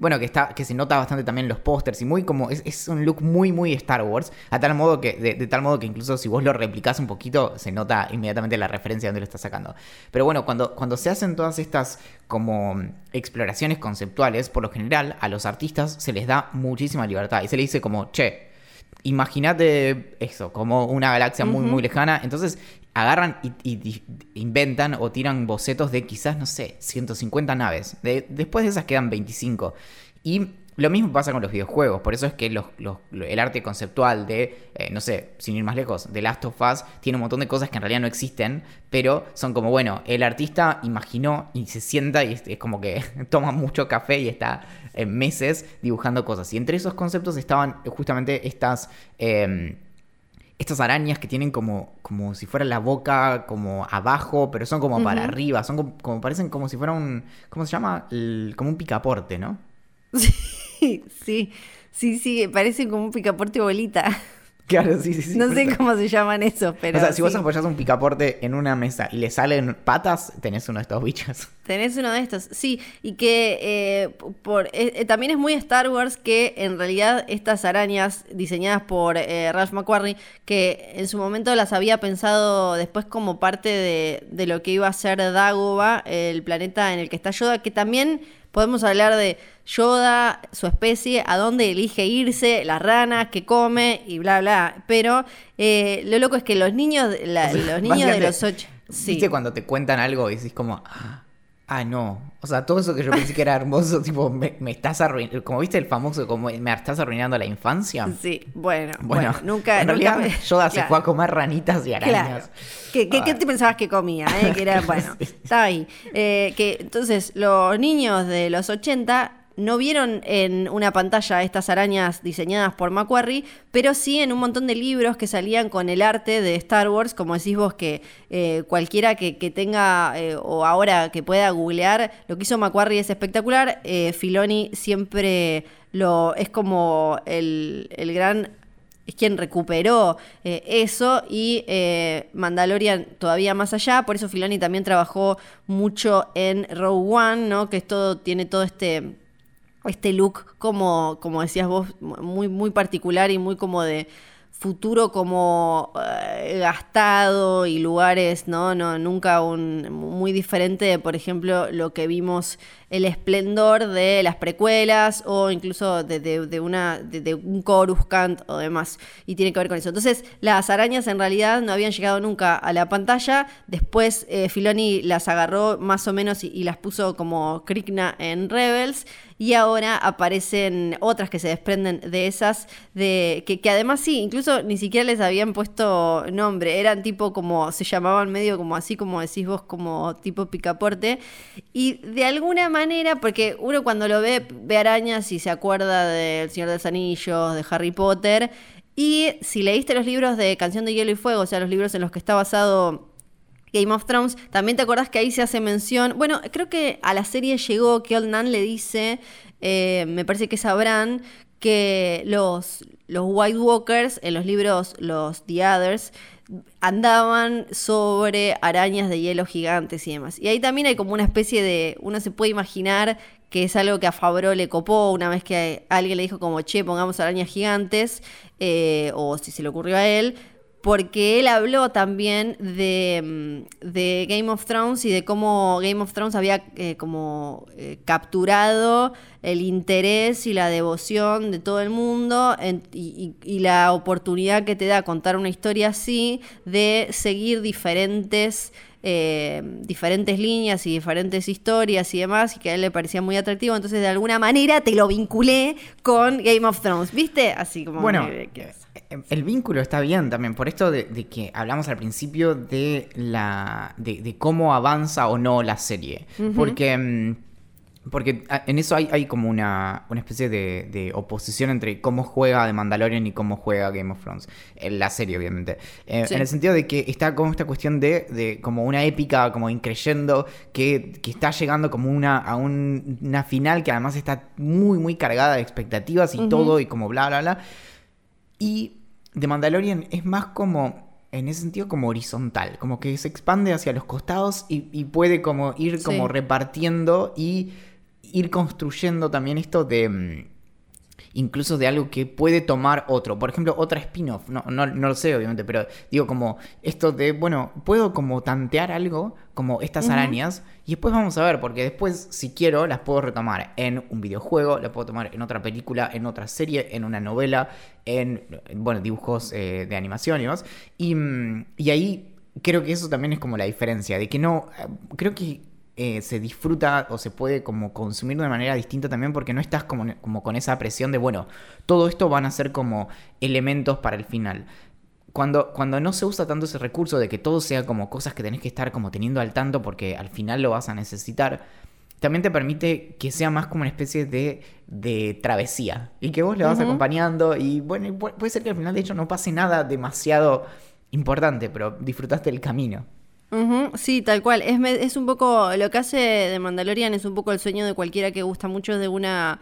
bueno, que está, que se nota bastante también en los pósters y muy como, es, un look muy, muy Star Wars, a tal modo que, de, tal modo que incluso si vos lo replicás un poquito, se nota inmediatamente la referencia de dónde lo estás sacando. Pero bueno, cuando, cuando se hacen todas estas como exploraciones conceptuales, por lo general a los artistas se les da muchísima libertad y se les dice como, che, imagínate eso, como una galaxia muy, muy lejana. Entonces agarran y, inventan o tiran bocetos de quizás, no sé, 150 naves. después de esas quedan 25. Y lo mismo pasa con los videojuegos, por eso es que el arte conceptual de, eh, no sé, sin ir más lejos, de Last of Us tiene un montón de cosas que en realidad no existen, pero son como, bueno, el artista imaginó y se sienta y es, como que toma mucho café y está en meses dibujando cosas. Y entre esos conceptos estaban justamente estas... Em, estas arañas que tienen como, como si fuera la boca como abajo, pero son como para arriba, son como, parecen como si fuera un, ¿cómo se llama? como un picaporte, ¿no? Sí, sí, sí, sí, parecen como un picaporte bolita. Claro, sí, sí, sí. No sé cómo se llaman esos, pero. O sea, si vos apoyás un picaporte en una mesa y le salen patas, tenés uno de estos bichos. Tenés uno de estos, sí. Y que eh, por, eh, eh, también es muy Star Wars que en realidad estas arañas diseñadas por Ralph McQuarrie, que en su momento las había pensado después como parte de, de lo que iba a ser Dagobah, el planeta en el que está Yoda, que también podemos hablar de Yoda, su especie, a dónde elige irse, las ranas, que come y bla, bla. Pero eh, lo loco es que los niños, los niños de los ocho... Sí. ¿Viste cuando te cuentan algo y decís como, ah, ah, no. O sea, todo eso que yo pensé que era hermoso, tipo, me, estás arruinando, como viste el famoso, como me estás arruinando la infancia. Sí, bueno, bueno, nunca... En realidad Yoda se fue a comer ranitas y arañas. ¿Qué, qué, te pensabas que comía? Eh? Que era, bueno, estaba ahí. Eh, que, entonces, los niños de los 80 no vieron en una pantalla estas arañas diseñadas por Macquarie, pero sí en un montón de libros que salían con el arte de Star Wars, como decís vos, que eh, cualquiera que, tenga eh, o ahora que pueda googlear, lo que hizo Macquarie es espectacular. Eh, Filoni siempre lo es como el, el gran es quien recuperó eso y Mandalorian todavía más allá, por eso Filoni también trabajó mucho en Rogue One, ¿no? Que es todo, tiene todo este este look como, como decías vos, muy, muy particular y muy como de futuro como eh, gastado y lugares, ¿no? no nunca un, muy diferente de, por ejemplo, lo que vimos el esplendor de las precuelas o incluso de, una, de, un Coruscant o demás. Y tiene que ver con eso. Entonces, las arañas en realidad no habían llegado nunca a la pantalla. Después eh, Filoni las agarró más o menos y, las puso como Krikna en Rebels. Y ahora aparecen otras que se desprenden de esas, de que, que además sí, incluso ni siquiera les habían puesto nombre, eran tipo como, se llamaban medio como así como decís vos, como tipo picaporte. Y de alguna manera porque uno cuando lo ve, ve arañas y se acuerda del Señor de los Anillos, de Harry Potter. Y si leíste los libros de Canción de Hielo y Fuego, o sea, los libros en los que está basado Game of Thrones, también te acordás que ahí se hace mención. Bueno, creo que a la serie llegó que Nan le dice, eh, me parece que sabrán, que los, los White Walkers en los libros, los The Others, andaban sobre arañas de hielo gigantes y demás. Y ahí también hay como una especie de, uno se puede imaginar que es algo que a Fabro le copó una vez que alguien le dijo como, che, pongamos arañas gigantes, eh, o si se le ocurrió a él, porque él habló también de, mm, de, Game of Thrones y de cómo Game of Thrones había eh, como eh, capturado el interés y la devoción de todo el mundo y, la oportunidad que te da contar una historia así de seguir diferentes eh, diferentes líneas y diferentes historias y demás, y que a él le parecía muy atractivo, entonces de alguna manera te lo vinculé con Game of Thrones, ¿viste? Así como... Bueno, el vínculo está bien también, por esto de, que hablamos al principio de la de, cómo avanza o no la serie. Porque, mm, porque en eso hay, hay como una, una especie de, oposición entre cómo juega The Mandalorian y cómo juega Game of Thrones. En la serie, obviamente. Eh, en el sentido de que está como esta cuestión de, de como una épica, como increyendo, que, que está llegando como una, a una final que además está muy, muy cargada de expectativas y todo, y como bla, bla, bla. Y The Mandalorian es más como, en ese sentido, como horizontal, como que se expande hacia los costados y, puede como ir como repartiendo y ir construyendo también esto de mm, incluso de algo que puede tomar otro. Por ejemplo, otra spin-off. No, no, lo sé, obviamente, pero digo como esto de, bueno, puedo como tantear algo, como estas arañas, y después vamos a ver, porque después, si quiero, las puedo retomar en un videojuego, las puedo tomar en otra película, en otra serie, en una novela, en, bueno, dibujos eh, de animación y demás. Y, mm, y ahí creo que eso también es como la diferencia, de que no, eh, creo que eh, se disfruta o se puede como consumir de manera distinta también porque no estás como, como con esa presión de, bueno, todo esto van a ser como elementos para el final. Cuando, cuando, no se usa tanto ese recurso de que todo sea como cosas que tenés que estar como teniendo al tanto porque al final lo vas a necesitar, también te permite que sea más como una especie de, de travesía. Y que vos le vas acompañando y bueno, puede ser que al final de hecho no pase nada demasiado importante, pero disfrutaste el camino sí, tal cual. Es, es un poco, lo que hace de Mandalorian es un poco el sueño de cualquiera que gusta mucho de una...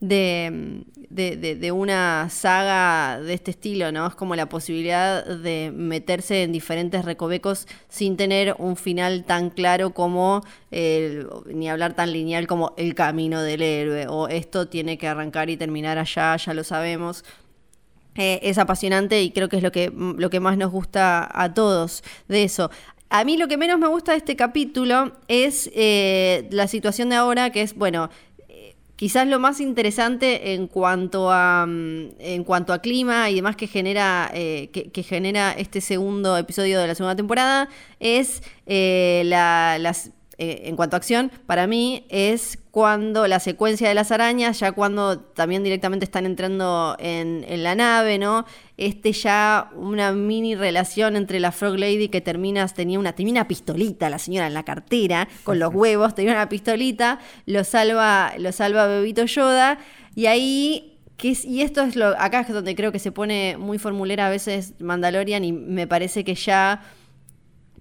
De, de, una saga de este estilo, ¿no? Es como la posibilidad de meterse en diferentes recovecos sin tener un final tan claro como, ni hablar tan lineal como el camino del héroe, o esto tiene que arrancar y terminar allá, ya lo sabemos. Eh, es apasionante y creo que es lo que, lo que más nos gusta a todos de eso. A mí lo que menos me gusta de este capítulo es eh, la situación de ahora, que es, bueno, eh, quizás lo más interesante en cuanto a mm, en cuanto a clima y demás que genera eh, que, genera este segundo episodio de la segunda temporada es la, las eh, en cuanto a acción, para mí es cuando la secuencia de las arañas, ya cuando también directamente están entrando en, la nave, ¿no? Este ya una mini relación entre la Frog Lady que termina, tenía una, tenía una pistolita, la señora en la cartera, con los huevos, tenía una pistolita, lo salva, lo salva Bebito Yoda, y ahí que y esto es lo, acá es donde creo que se pone muy formulera a veces Mandalorian y me parece que ya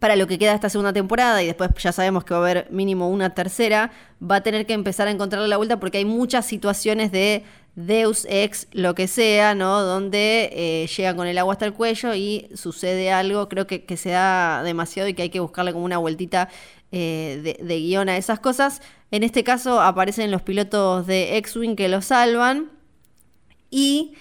para lo que queda esta segunda temporada y después ya sabemos que va a haber mínimo una tercera, va a tener que empezar a encontrarle la vuelta porque hay muchas situaciones de Deus ex, lo que sea, ¿no? Donde eh, llega con el agua hasta el cuello y sucede algo, creo que, se da demasiado y que hay que buscarle como una vueltita eh, de, de guion a esas cosas. En este caso aparecen los pilotos de X-Wing que lo salvan y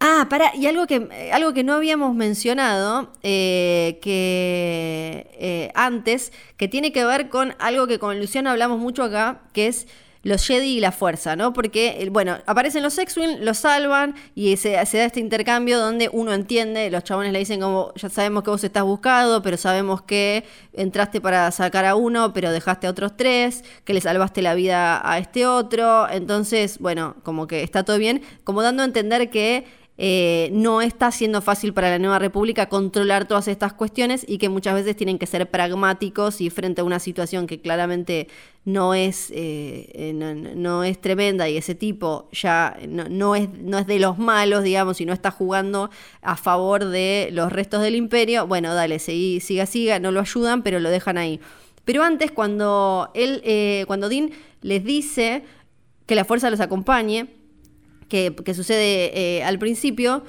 Ah, para, y algo que, algo que no habíamos mencionado eh, que eh, antes, que tiene que ver con algo que con Luciano hablamos mucho acá, que es los Jedi y la fuerza, ¿no? Porque, eh, bueno, aparecen los X-Wing, los salvan y se, da este intercambio donde uno entiende, los chabones le dicen como, ya sabemos que vos estás buscado, pero sabemos que entraste para sacar a uno, pero dejaste a otros tres, que le salvaste la vida a este otro, entonces, bueno, como que está todo bien, como dando a entender que eh, no está siendo fácil para la nueva república controlar todas estas cuestiones y que muchas veces tienen que ser pragmáticos y frente a una situación que claramente no es, eh, eh, no, es tremenda y ese tipo ya no, es, no es de los malos, digamos, y no está jugando a favor de los restos del imperio, bueno, dale, siga, siga, no lo ayudan, pero lo dejan ahí. Pero antes, cuando él, cuando Dean les dice que la fuerza los acompañe, que, sucede eh, al principio,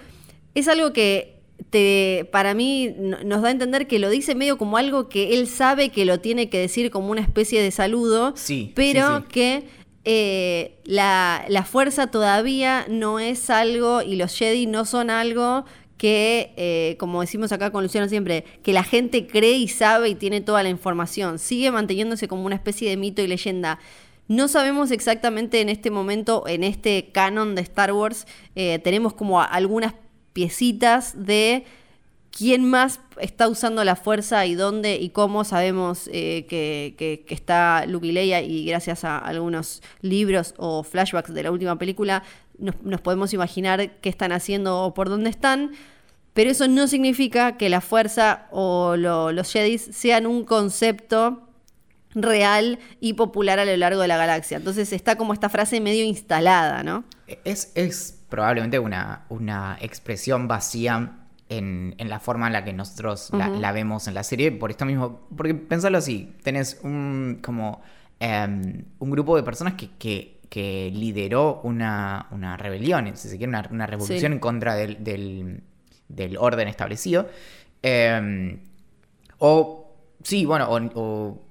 es algo que te, para mí nos da a entender que lo dice medio como algo que él sabe que lo tiene que decir como una especie de saludo, pero que eh, la, fuerza todavía no es algo y los Jedi no son algo que, eh, como decimos acá con Luciano siempre, que la gente cree y sabe y tiene toda la información. Sigue manteniéndose como una especie de mito y leyenda. No sabemos exactamente en este momento, en este canon de Star Wars, eh, tenemos como algunas piecitas de quién más está usando la fuerza y dónde y cómo sabemos eh, que, está Luke y Leia y gracias a algunos libros o flashbacks de la última película nos, podemos imaginar qué están haciendo o por dónde están. Pero eso no significa que la fuerza o los Jedi sean un concepto real y popular a lo largo de la galaxia. Entonces está como esta frase medio instalada, ¿no? Es, es probablemente una, una expresión vacía en, la forma en la que nosotros la, vemos en la serie, por esto mismo, porque pensalo así, tenés un, como, em, un grupo de personas que, que, lideró una, rebelión, si se quiere, una, revolución en contra del, del, orden establecido. Em, o, sí, bueno, o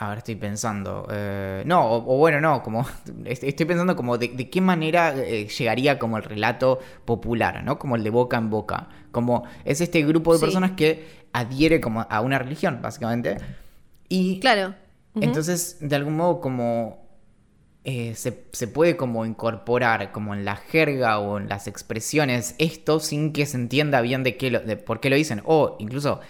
Ahora estoy pensando. Eh, no, o, bueno, no, como. Estoy pensando como de, qué manera eh, llegaría como el relato popular, ¿no? Como el de boca en boca. Como es este grupo de personas que adhiere como a una religión, básicamente. Y. Claro. Entonces, de algún modo, como. Eh, se, puede como incorporar como en la jerga o en las expresiones esto sin que se entienda bien de qué lo, de por qué lo dicen. O incluso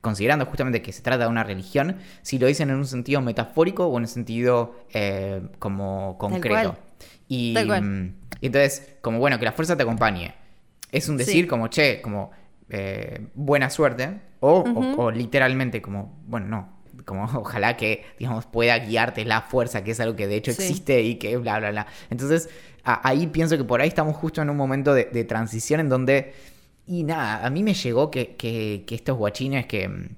considerando justamente que se trata de una religión, si lo dicen en un sentido metafórico o en un sentido eh, como concreto. Y, y, entonces, como bueno, que la fuerza te acompañe. Es un decir como, che, como eh, buena suerte, o, literalmente como, bueno, no, como ojalá que, digamos, pueda guiarte la fuerza, que es algo que de hecho existe y que bla, bla, bla. Entonces, ahí pienso que por ahí estamos justo en un momento de transición en donde y nada, a mí me llegó que, estos guachines que,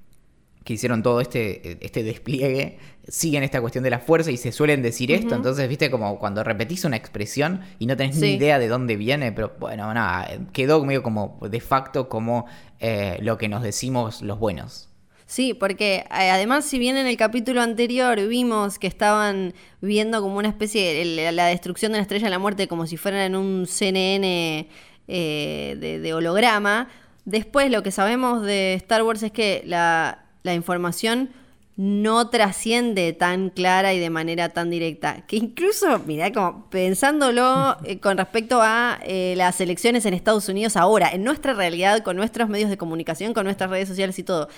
hicieron todo este, este despliegue siguen esta cuestión de la fuerza y se suelen decir esto. Entonces, viste, como cuando repetís una expresión y no tenés ni idea de dónde viene, pero bueno, nada, quedó medio como de facto como eh, lo que nos decimos los buenos. Sí, porque eh, además, si bien en el capítulo anterior vimos que estaban viendo como una especie de la destrucción de la estrella de la muerte, como si fueran en un CNN eh, de, holograma. Después lo que sabemos de Star Wars es que la, información no trasciende tan clara y de manera tan directa. Que incluso, mira, como pensándolo eh, con respecto a eh, las elecciones en Estados Unidos ahora, en nuestra realidad, con nuestros medios de comunicación, con nuestras redes sociales y todo.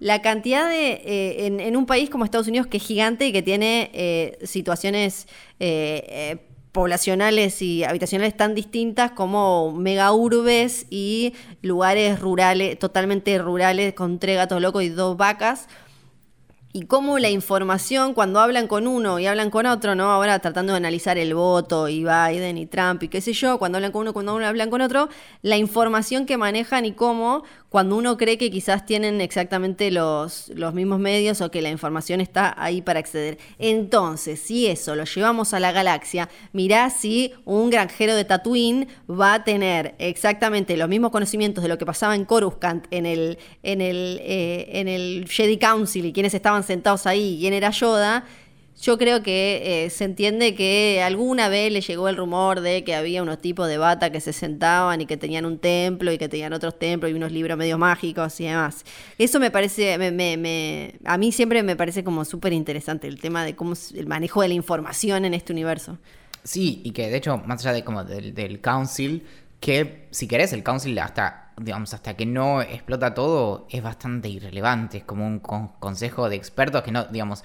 La cantidad de, en, en, un país como Estados Unidos que es gigante y que tiene situaciones poblacionales y habitacionales tan distintas como mega urbes y lugares rurales, totalmente rurales, con tres gatos locos y dos vacas y cómo la información, cuando hablan con uno y hablan con otro, ¿no? Ahora tratando de analizar el voto y Biden y Trump y qué sé yo, cuando hablan con uno, cuando uno hablan con otro, la información que manejan y cómo, cuando uno cree que quizás tienen exactamente los, los mismos medios o que la información está ahí para acceder. Entonces, si eso lo llevamos a la galaxia, mirá si un granjero de Tatooine va a tener exactamente los mismos conocimientos de lo que pasaba en Coruscant, en el, en el, eh, en el Jedi Council y quienes estaban sentados ahí, quién era Yoda, Yo creo que eh, se entiende que alguna vez le llegó el rumor de que había unos tipos de bata que se sentaban y que tenían un templo y que tenían otros templos y unos libros medio mágicos y demás. Eso me parece, me, me, a mí siempre me parece como súper interesante el tema de cómo el manejo de la información en este universo. Sí, y que de hecho, más allá de como del, del council, que si querés el council hasta digamos, hasta que no explota todo, es bastante irrelevante. Es como un consejo de expertos que no, digamos,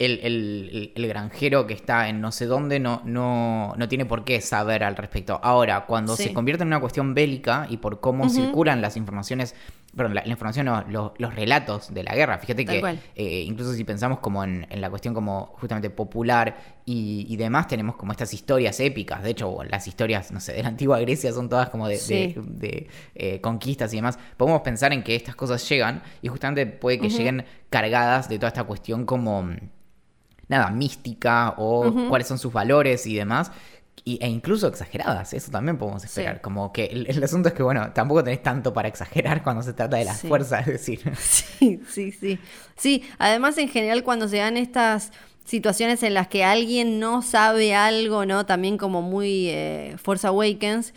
el, granjero que está en no sé dónde no, no, no tiene por qué saber al respecto. Ahora, cuando se convierte en una cuestión bélica y por cómo circulan las informaciones, perdón, la, información, no, los, relatos de la guerra, fíjate que eh, incluso si pensamos como en, la cuestión como justamente popular y, demás, tenemos como estas historias épicas. De hecho, las historias, no sé, de la antigua Grecia son todas como de, eh, conquistas y demás. Podemos pensar en que estas cosas llegan y justamente puede que lleguen cargadas de toda esta cuestión como nada, mística o cuáles son sus valores y demás. e incluso exageradas, eso también podemos esperar. Como que el, asunto es que, bueno, tampoco tenés tanto para exagerar cuando se trata de las fuerzas, es decir. Sí, sí, sí. Sí, además en general cuando se dan estas situaciones en las que alguien no sabe algo, ¿no? También como muy eh, Force Awakens,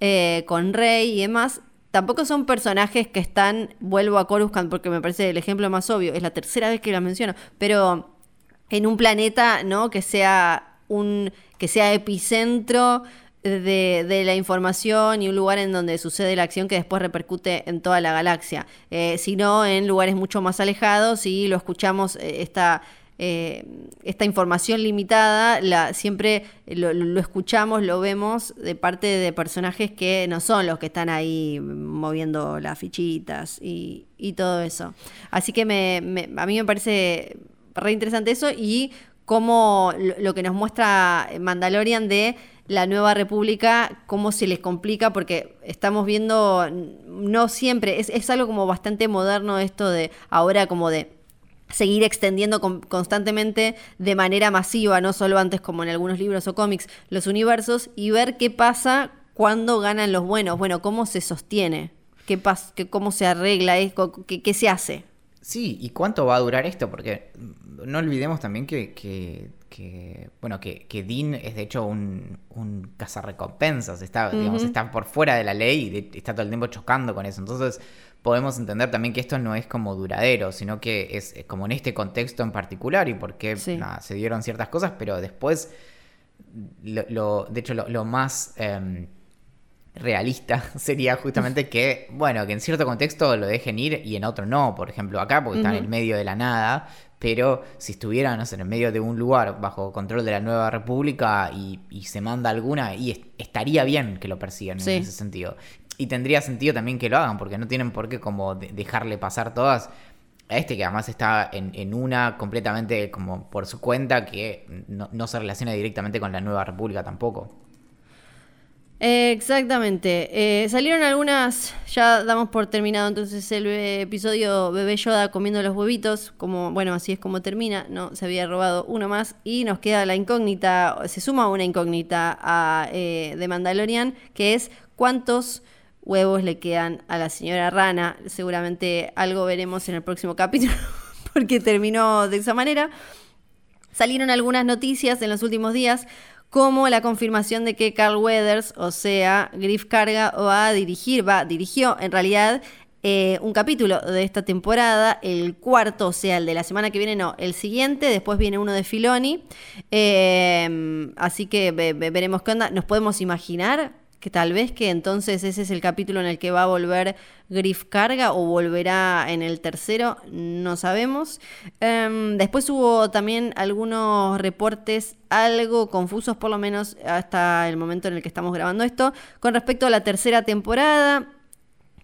eh, con Rey y demás, tampoco son personajes que están, vuelvo a Coruscant porque me parece el ejemplo más obvio, es la tercera vez que la menciono, pero en un planeta, ¿no? Que sea un que sea epicentro de, la información y un lugar en donde sucede la acción que después repercute en toda la galaxia, eh, sino en lugares mucho más alejados y lo escuchamos eh, esta eh, esta información limitada la, siempre lo, escuchamos, lo vemos de parte de personajes que no son los que están ahí moviendo las fichitas y, todo eso. Así que me, a mí me parece re interesante eso y cómo lo que nos muestra Mandalorian de la nueva república, cómo se les complica, porque estamos viendo, no siempre, es, algo como bastante moderno esto de ahora como de seguir extendiendo constantemente de manera masiva, no solo antes como en algunos libros o cómics, los universos y ver qué pasa cuando ganan los buenos. Bueno, cómo se sostiene, qué, cómo se arregla, qué, qué se hace. Sí, ¿y cuánto va a durar esto? Porque no olvidemos también que, que, bueno, que, que, Dean es de hecho un, un cazarrecompensas, está, digamos, está por fuera de la ley y está todo el tiempo chocando con eso. Entonces podemos entender también que esto no es como duradero, sino que es, como en este contexto en particular y porque se dieron ciertas cosas, pero después, lo, de hecho, lo, más... Em, realista sería justamente que, bueno, que en cierto contexto lo dejen ir y en otro no, por ejemplo, acá, porque está en el medio de la nada, pero si estuvieran, no sé, en el medio de un lugar bajo control de la nueva república y, se manda alguna, y estaría bien que lo persigan en ese sentido. Y tendría sentido también que lo hagan, porque no tienen por qué como dejarle pasar todas. A este que además está en, una completamente como por su cuenta que no se relaciona directamente con la nueva república tampoco exactamente. Eh, salieron algunas, ya damos por terminado entonces el episodio Bebé Yoda comiendo los huevitos, como bueno, así es como termina, no, se había robado uno más y nos queda la incógnita, se suma una incógnita a eh, de Mandalorian, que es cuántos huevos le quedan a la señora Rana. Seguramente algo veremos en el próximo capítulo, porque terminó de esa manera. Salieron algunas noticias en los últimos días como la confirmación de que Carl Weathers, o sea, Griff Carga, va a dirigir, va, dirigió en realidad eh, un capítulo de esta temporada, el cuarto, o sea, el de la semana que viene, no, el siguiente, después viene uno de Filoni, eh, así que veremos qué onda, nos podemos imaginar que tal vez que entonces ese es el capítulo en el que va a volver Griff Carga o volverá en el tercero, no sabemos. Em, después hubo también algunos reportes algo confusos, por lo menos hasta el momento en el que estamos grabando esto, con respecto a la tercera temporada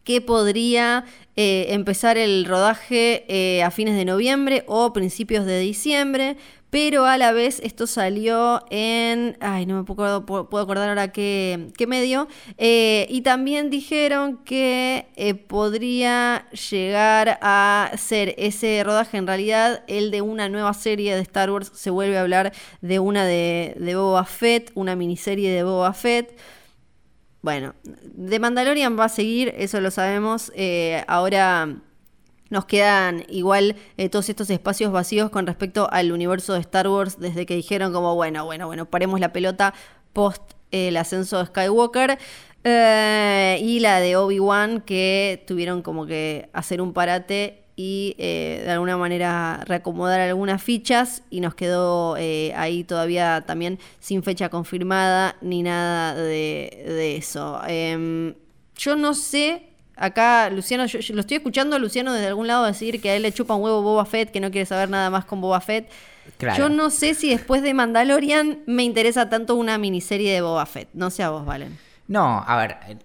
que podría eh, empezar el rodaje eh, a fines de noviembre o principios de diciembre, pero a la vez esto salió en, ay, no me puedo, acordar ahora qué, qué medio, eh, y también dijeron que podría llegar a ser ese rodaje en realidad el de una nueva serie de Star Wars, se vuelve a hablar de una de, de Boba Fett, una miniserie de Boba Fett. Bueno, de Mandalorian va a seguir, eso lo sabemos. Eh, ahora nos quedan igual eh, todos estos espacios vacíos con respecto al universo de Star Wars desde que dijeron como, bueno, bueno, bueno, paremos la pelota post eh, el ascenso de Skywalker. Y la de Obi-Wan que tuvieron como que hacer un parate y de alguna manera reacomodar algunas fichas y nos quedó ahí todavía también sin fecha confirmada ni nada de, de eso. Em, yo no sé Acá Luciano, yo, lo estoy escuchando a Luciano desde algún lado decir que a él le chupa un huevo Boba Fett, que no quiere saber nada más con Boba Fett. Yo no sé si después de Mandalorian me interesa tanto una miniserie de Boba Fett. No sé a vos, Valen. No, a ver, eh,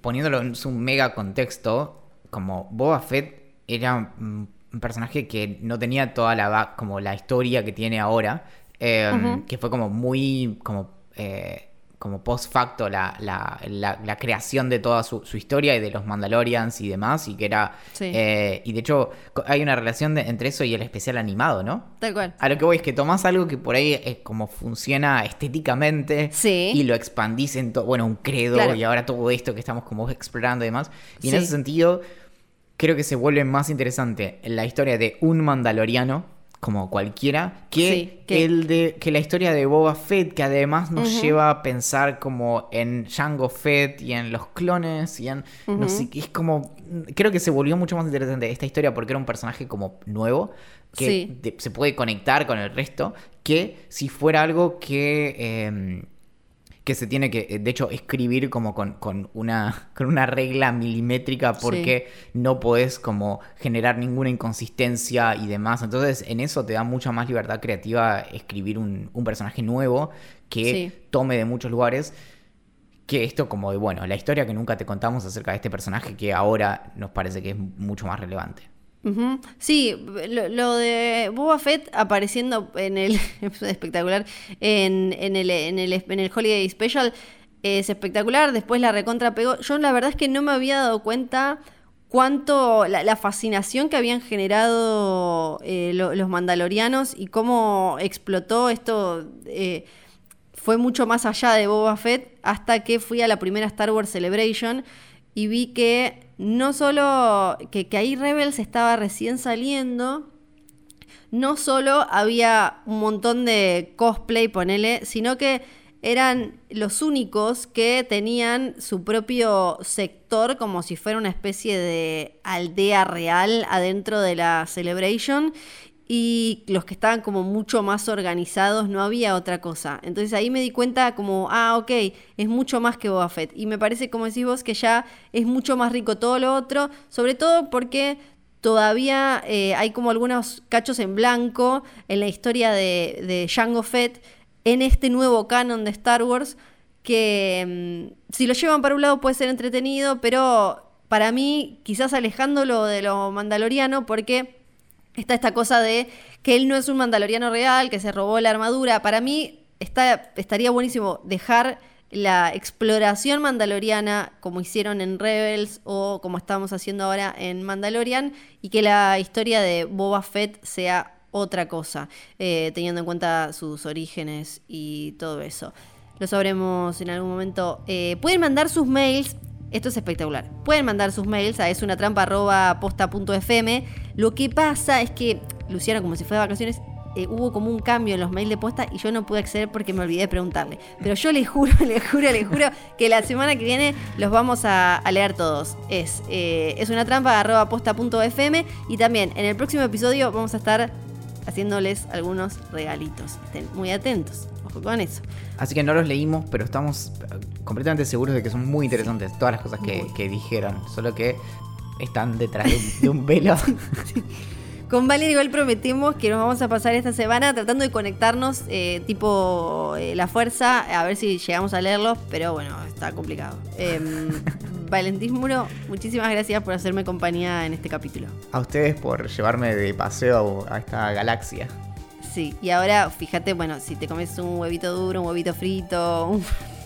poniéndolo en su mega contexto, como Boba Fett era un personaje que no tenía toda la como la historia que tiene ahora, eh, que fue como muy como eh, como post facto la, la, la, creación de toda su, historia y de los Mandalorians y demás, y que era... Eh, y de hecho hay una relación entre eso y el especial animado, ¿no? Tal cual. A lo que voy es que tomás algo que por ahí es como funciona estéticamente y lo expandís en todo, bueno, un credo y ahora todo esto que estamos como explorando y demás. Y en ese sentido, creo que se vuelve más interesante la historia de un Mandaloriano como cualquiera, que, el de que la historia de Boba Fett, que además nos lleva a pensar como en Jango Fett y en los clones y en no sé, es como creo que se volvió mucho más interesante esta historia porque era un personaje como nuevo que se puede conectar con el resto que si fuera algo que em, que se tiene que, eh, de hecho, escribir como con, una, con una regla milimétrica porque no podés como generar ninguna inconsistencia y demás. Entonces, en eso te da mucha más libertad creativa escribir un, personaje nuevo que tome de muchos lugares que esto como de, bueno, la historia que nunca te contamos acerca de este personaje que ahora nos parece que es mucho más relevante. Sí, lo, de Boba Fett apareciendo en el espectacular en, el, en, el, en el Holiday Special es espectacular. Después la recontra pegó. Yo la verdad es que no me había dado cuenta cuánto la, fascinación que habían generado eh, los mandalorianos y cómo explotó esto. Eh, fue mucho más allá de Boba Fett hasta que fui a la primera Star Wars Celebration y vi que no solo que, que ahí Rebels estaba recién saliendo, no solo había un montón de cosplay, ponele, sino que eran los únicos que tenían su propio sector como si fuera una especie de aldea real adentro de la Celebration y los que estaban como mucho más organizados, no había otra cosa. Entonces ahí me di cuenta como, ah, ok, es mucho más que Boba Fett. Y me parece, como decís vos, que ya es mucho más rico todo lo otro, sobre todo porque todavía eh, hay como algunos cachos en blanco en la historia de, de Jango Fett en este nuevo canon de Star Wars que mm, si lo llevan para un lado puede ser entretenido, pero para mí quizás alejándolo de lo mandaloriano porque está esta cosa de que él no es un mandaloriano real, que se robó la armadura. Para mí está, estaría buenísimo dejar la exploración mandaloriana como hicieron en Rebels o como estamos haciendo ahora en Mandalorian y que la historia de Boba Fett sea otra cosa, eh, teniendo en cuenta sus orígenes y todo eso. Lo sabremos en algún momento. Eh, pueden mandar sus mails esto es espectacular. Pueden mandar sus mails a esunatrampa.posta.fm. Lo que pasa es que Luciana, como se fue de vacaciones, eh, hubo como un cambio en los mails de posta y yo no pude acceder porque me olvidé de preguntarle. Pero yo le juro, le juro, le juro que la semana que viene los vamos a, leer todos. Es, eh, es una trampa y también en el próximo episodio vamos a estar haciéndoles algunos regalitos. Estén muy atentos. Ojo con eso. Así que no los leímos, pero estamos completamente seguros de que son muy interesantes todas las cosas que, dijeron. Solo que están detrás de un, velo. Con Valeria igual prometimos que nos vamos a pasar esta semana tratando de conectarnos eh, tipo eh, la fuerza, a ver si llegamos a leerlos, pero bueno, está complicado. Eh, Valentín Muro, muchísimas gracias por hacerme compañía en este capítulo. A ustedes por llevarme de paseo a esta galaxia. Sí, y ahora fíjate, bueno, si te comes un huevito duro, un huevito frito, un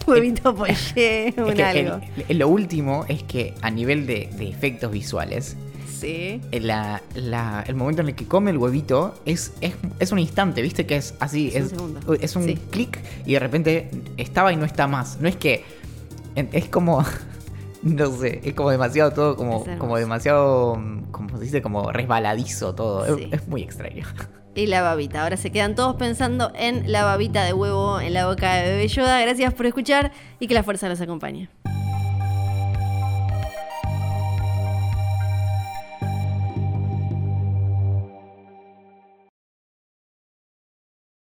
huevito poché, un algo. lo último es que a nivel de, efectos visuales, Sí. el momento en el que come el huevito es, es, un instante, ¿viste? Que es así, es, es un, clic y de repente estaba y no está más. No es que. Es como. no sé, es como demasiado todo, como, como demasiado, como se dice, como resbaladizo todo. Es, muy extraño. Y la babita. Ahora se quedan todos pensando en la babita de huevo en la boca de Bebé Yoda. Gracias por escuchar y que la fuerza los acompañe.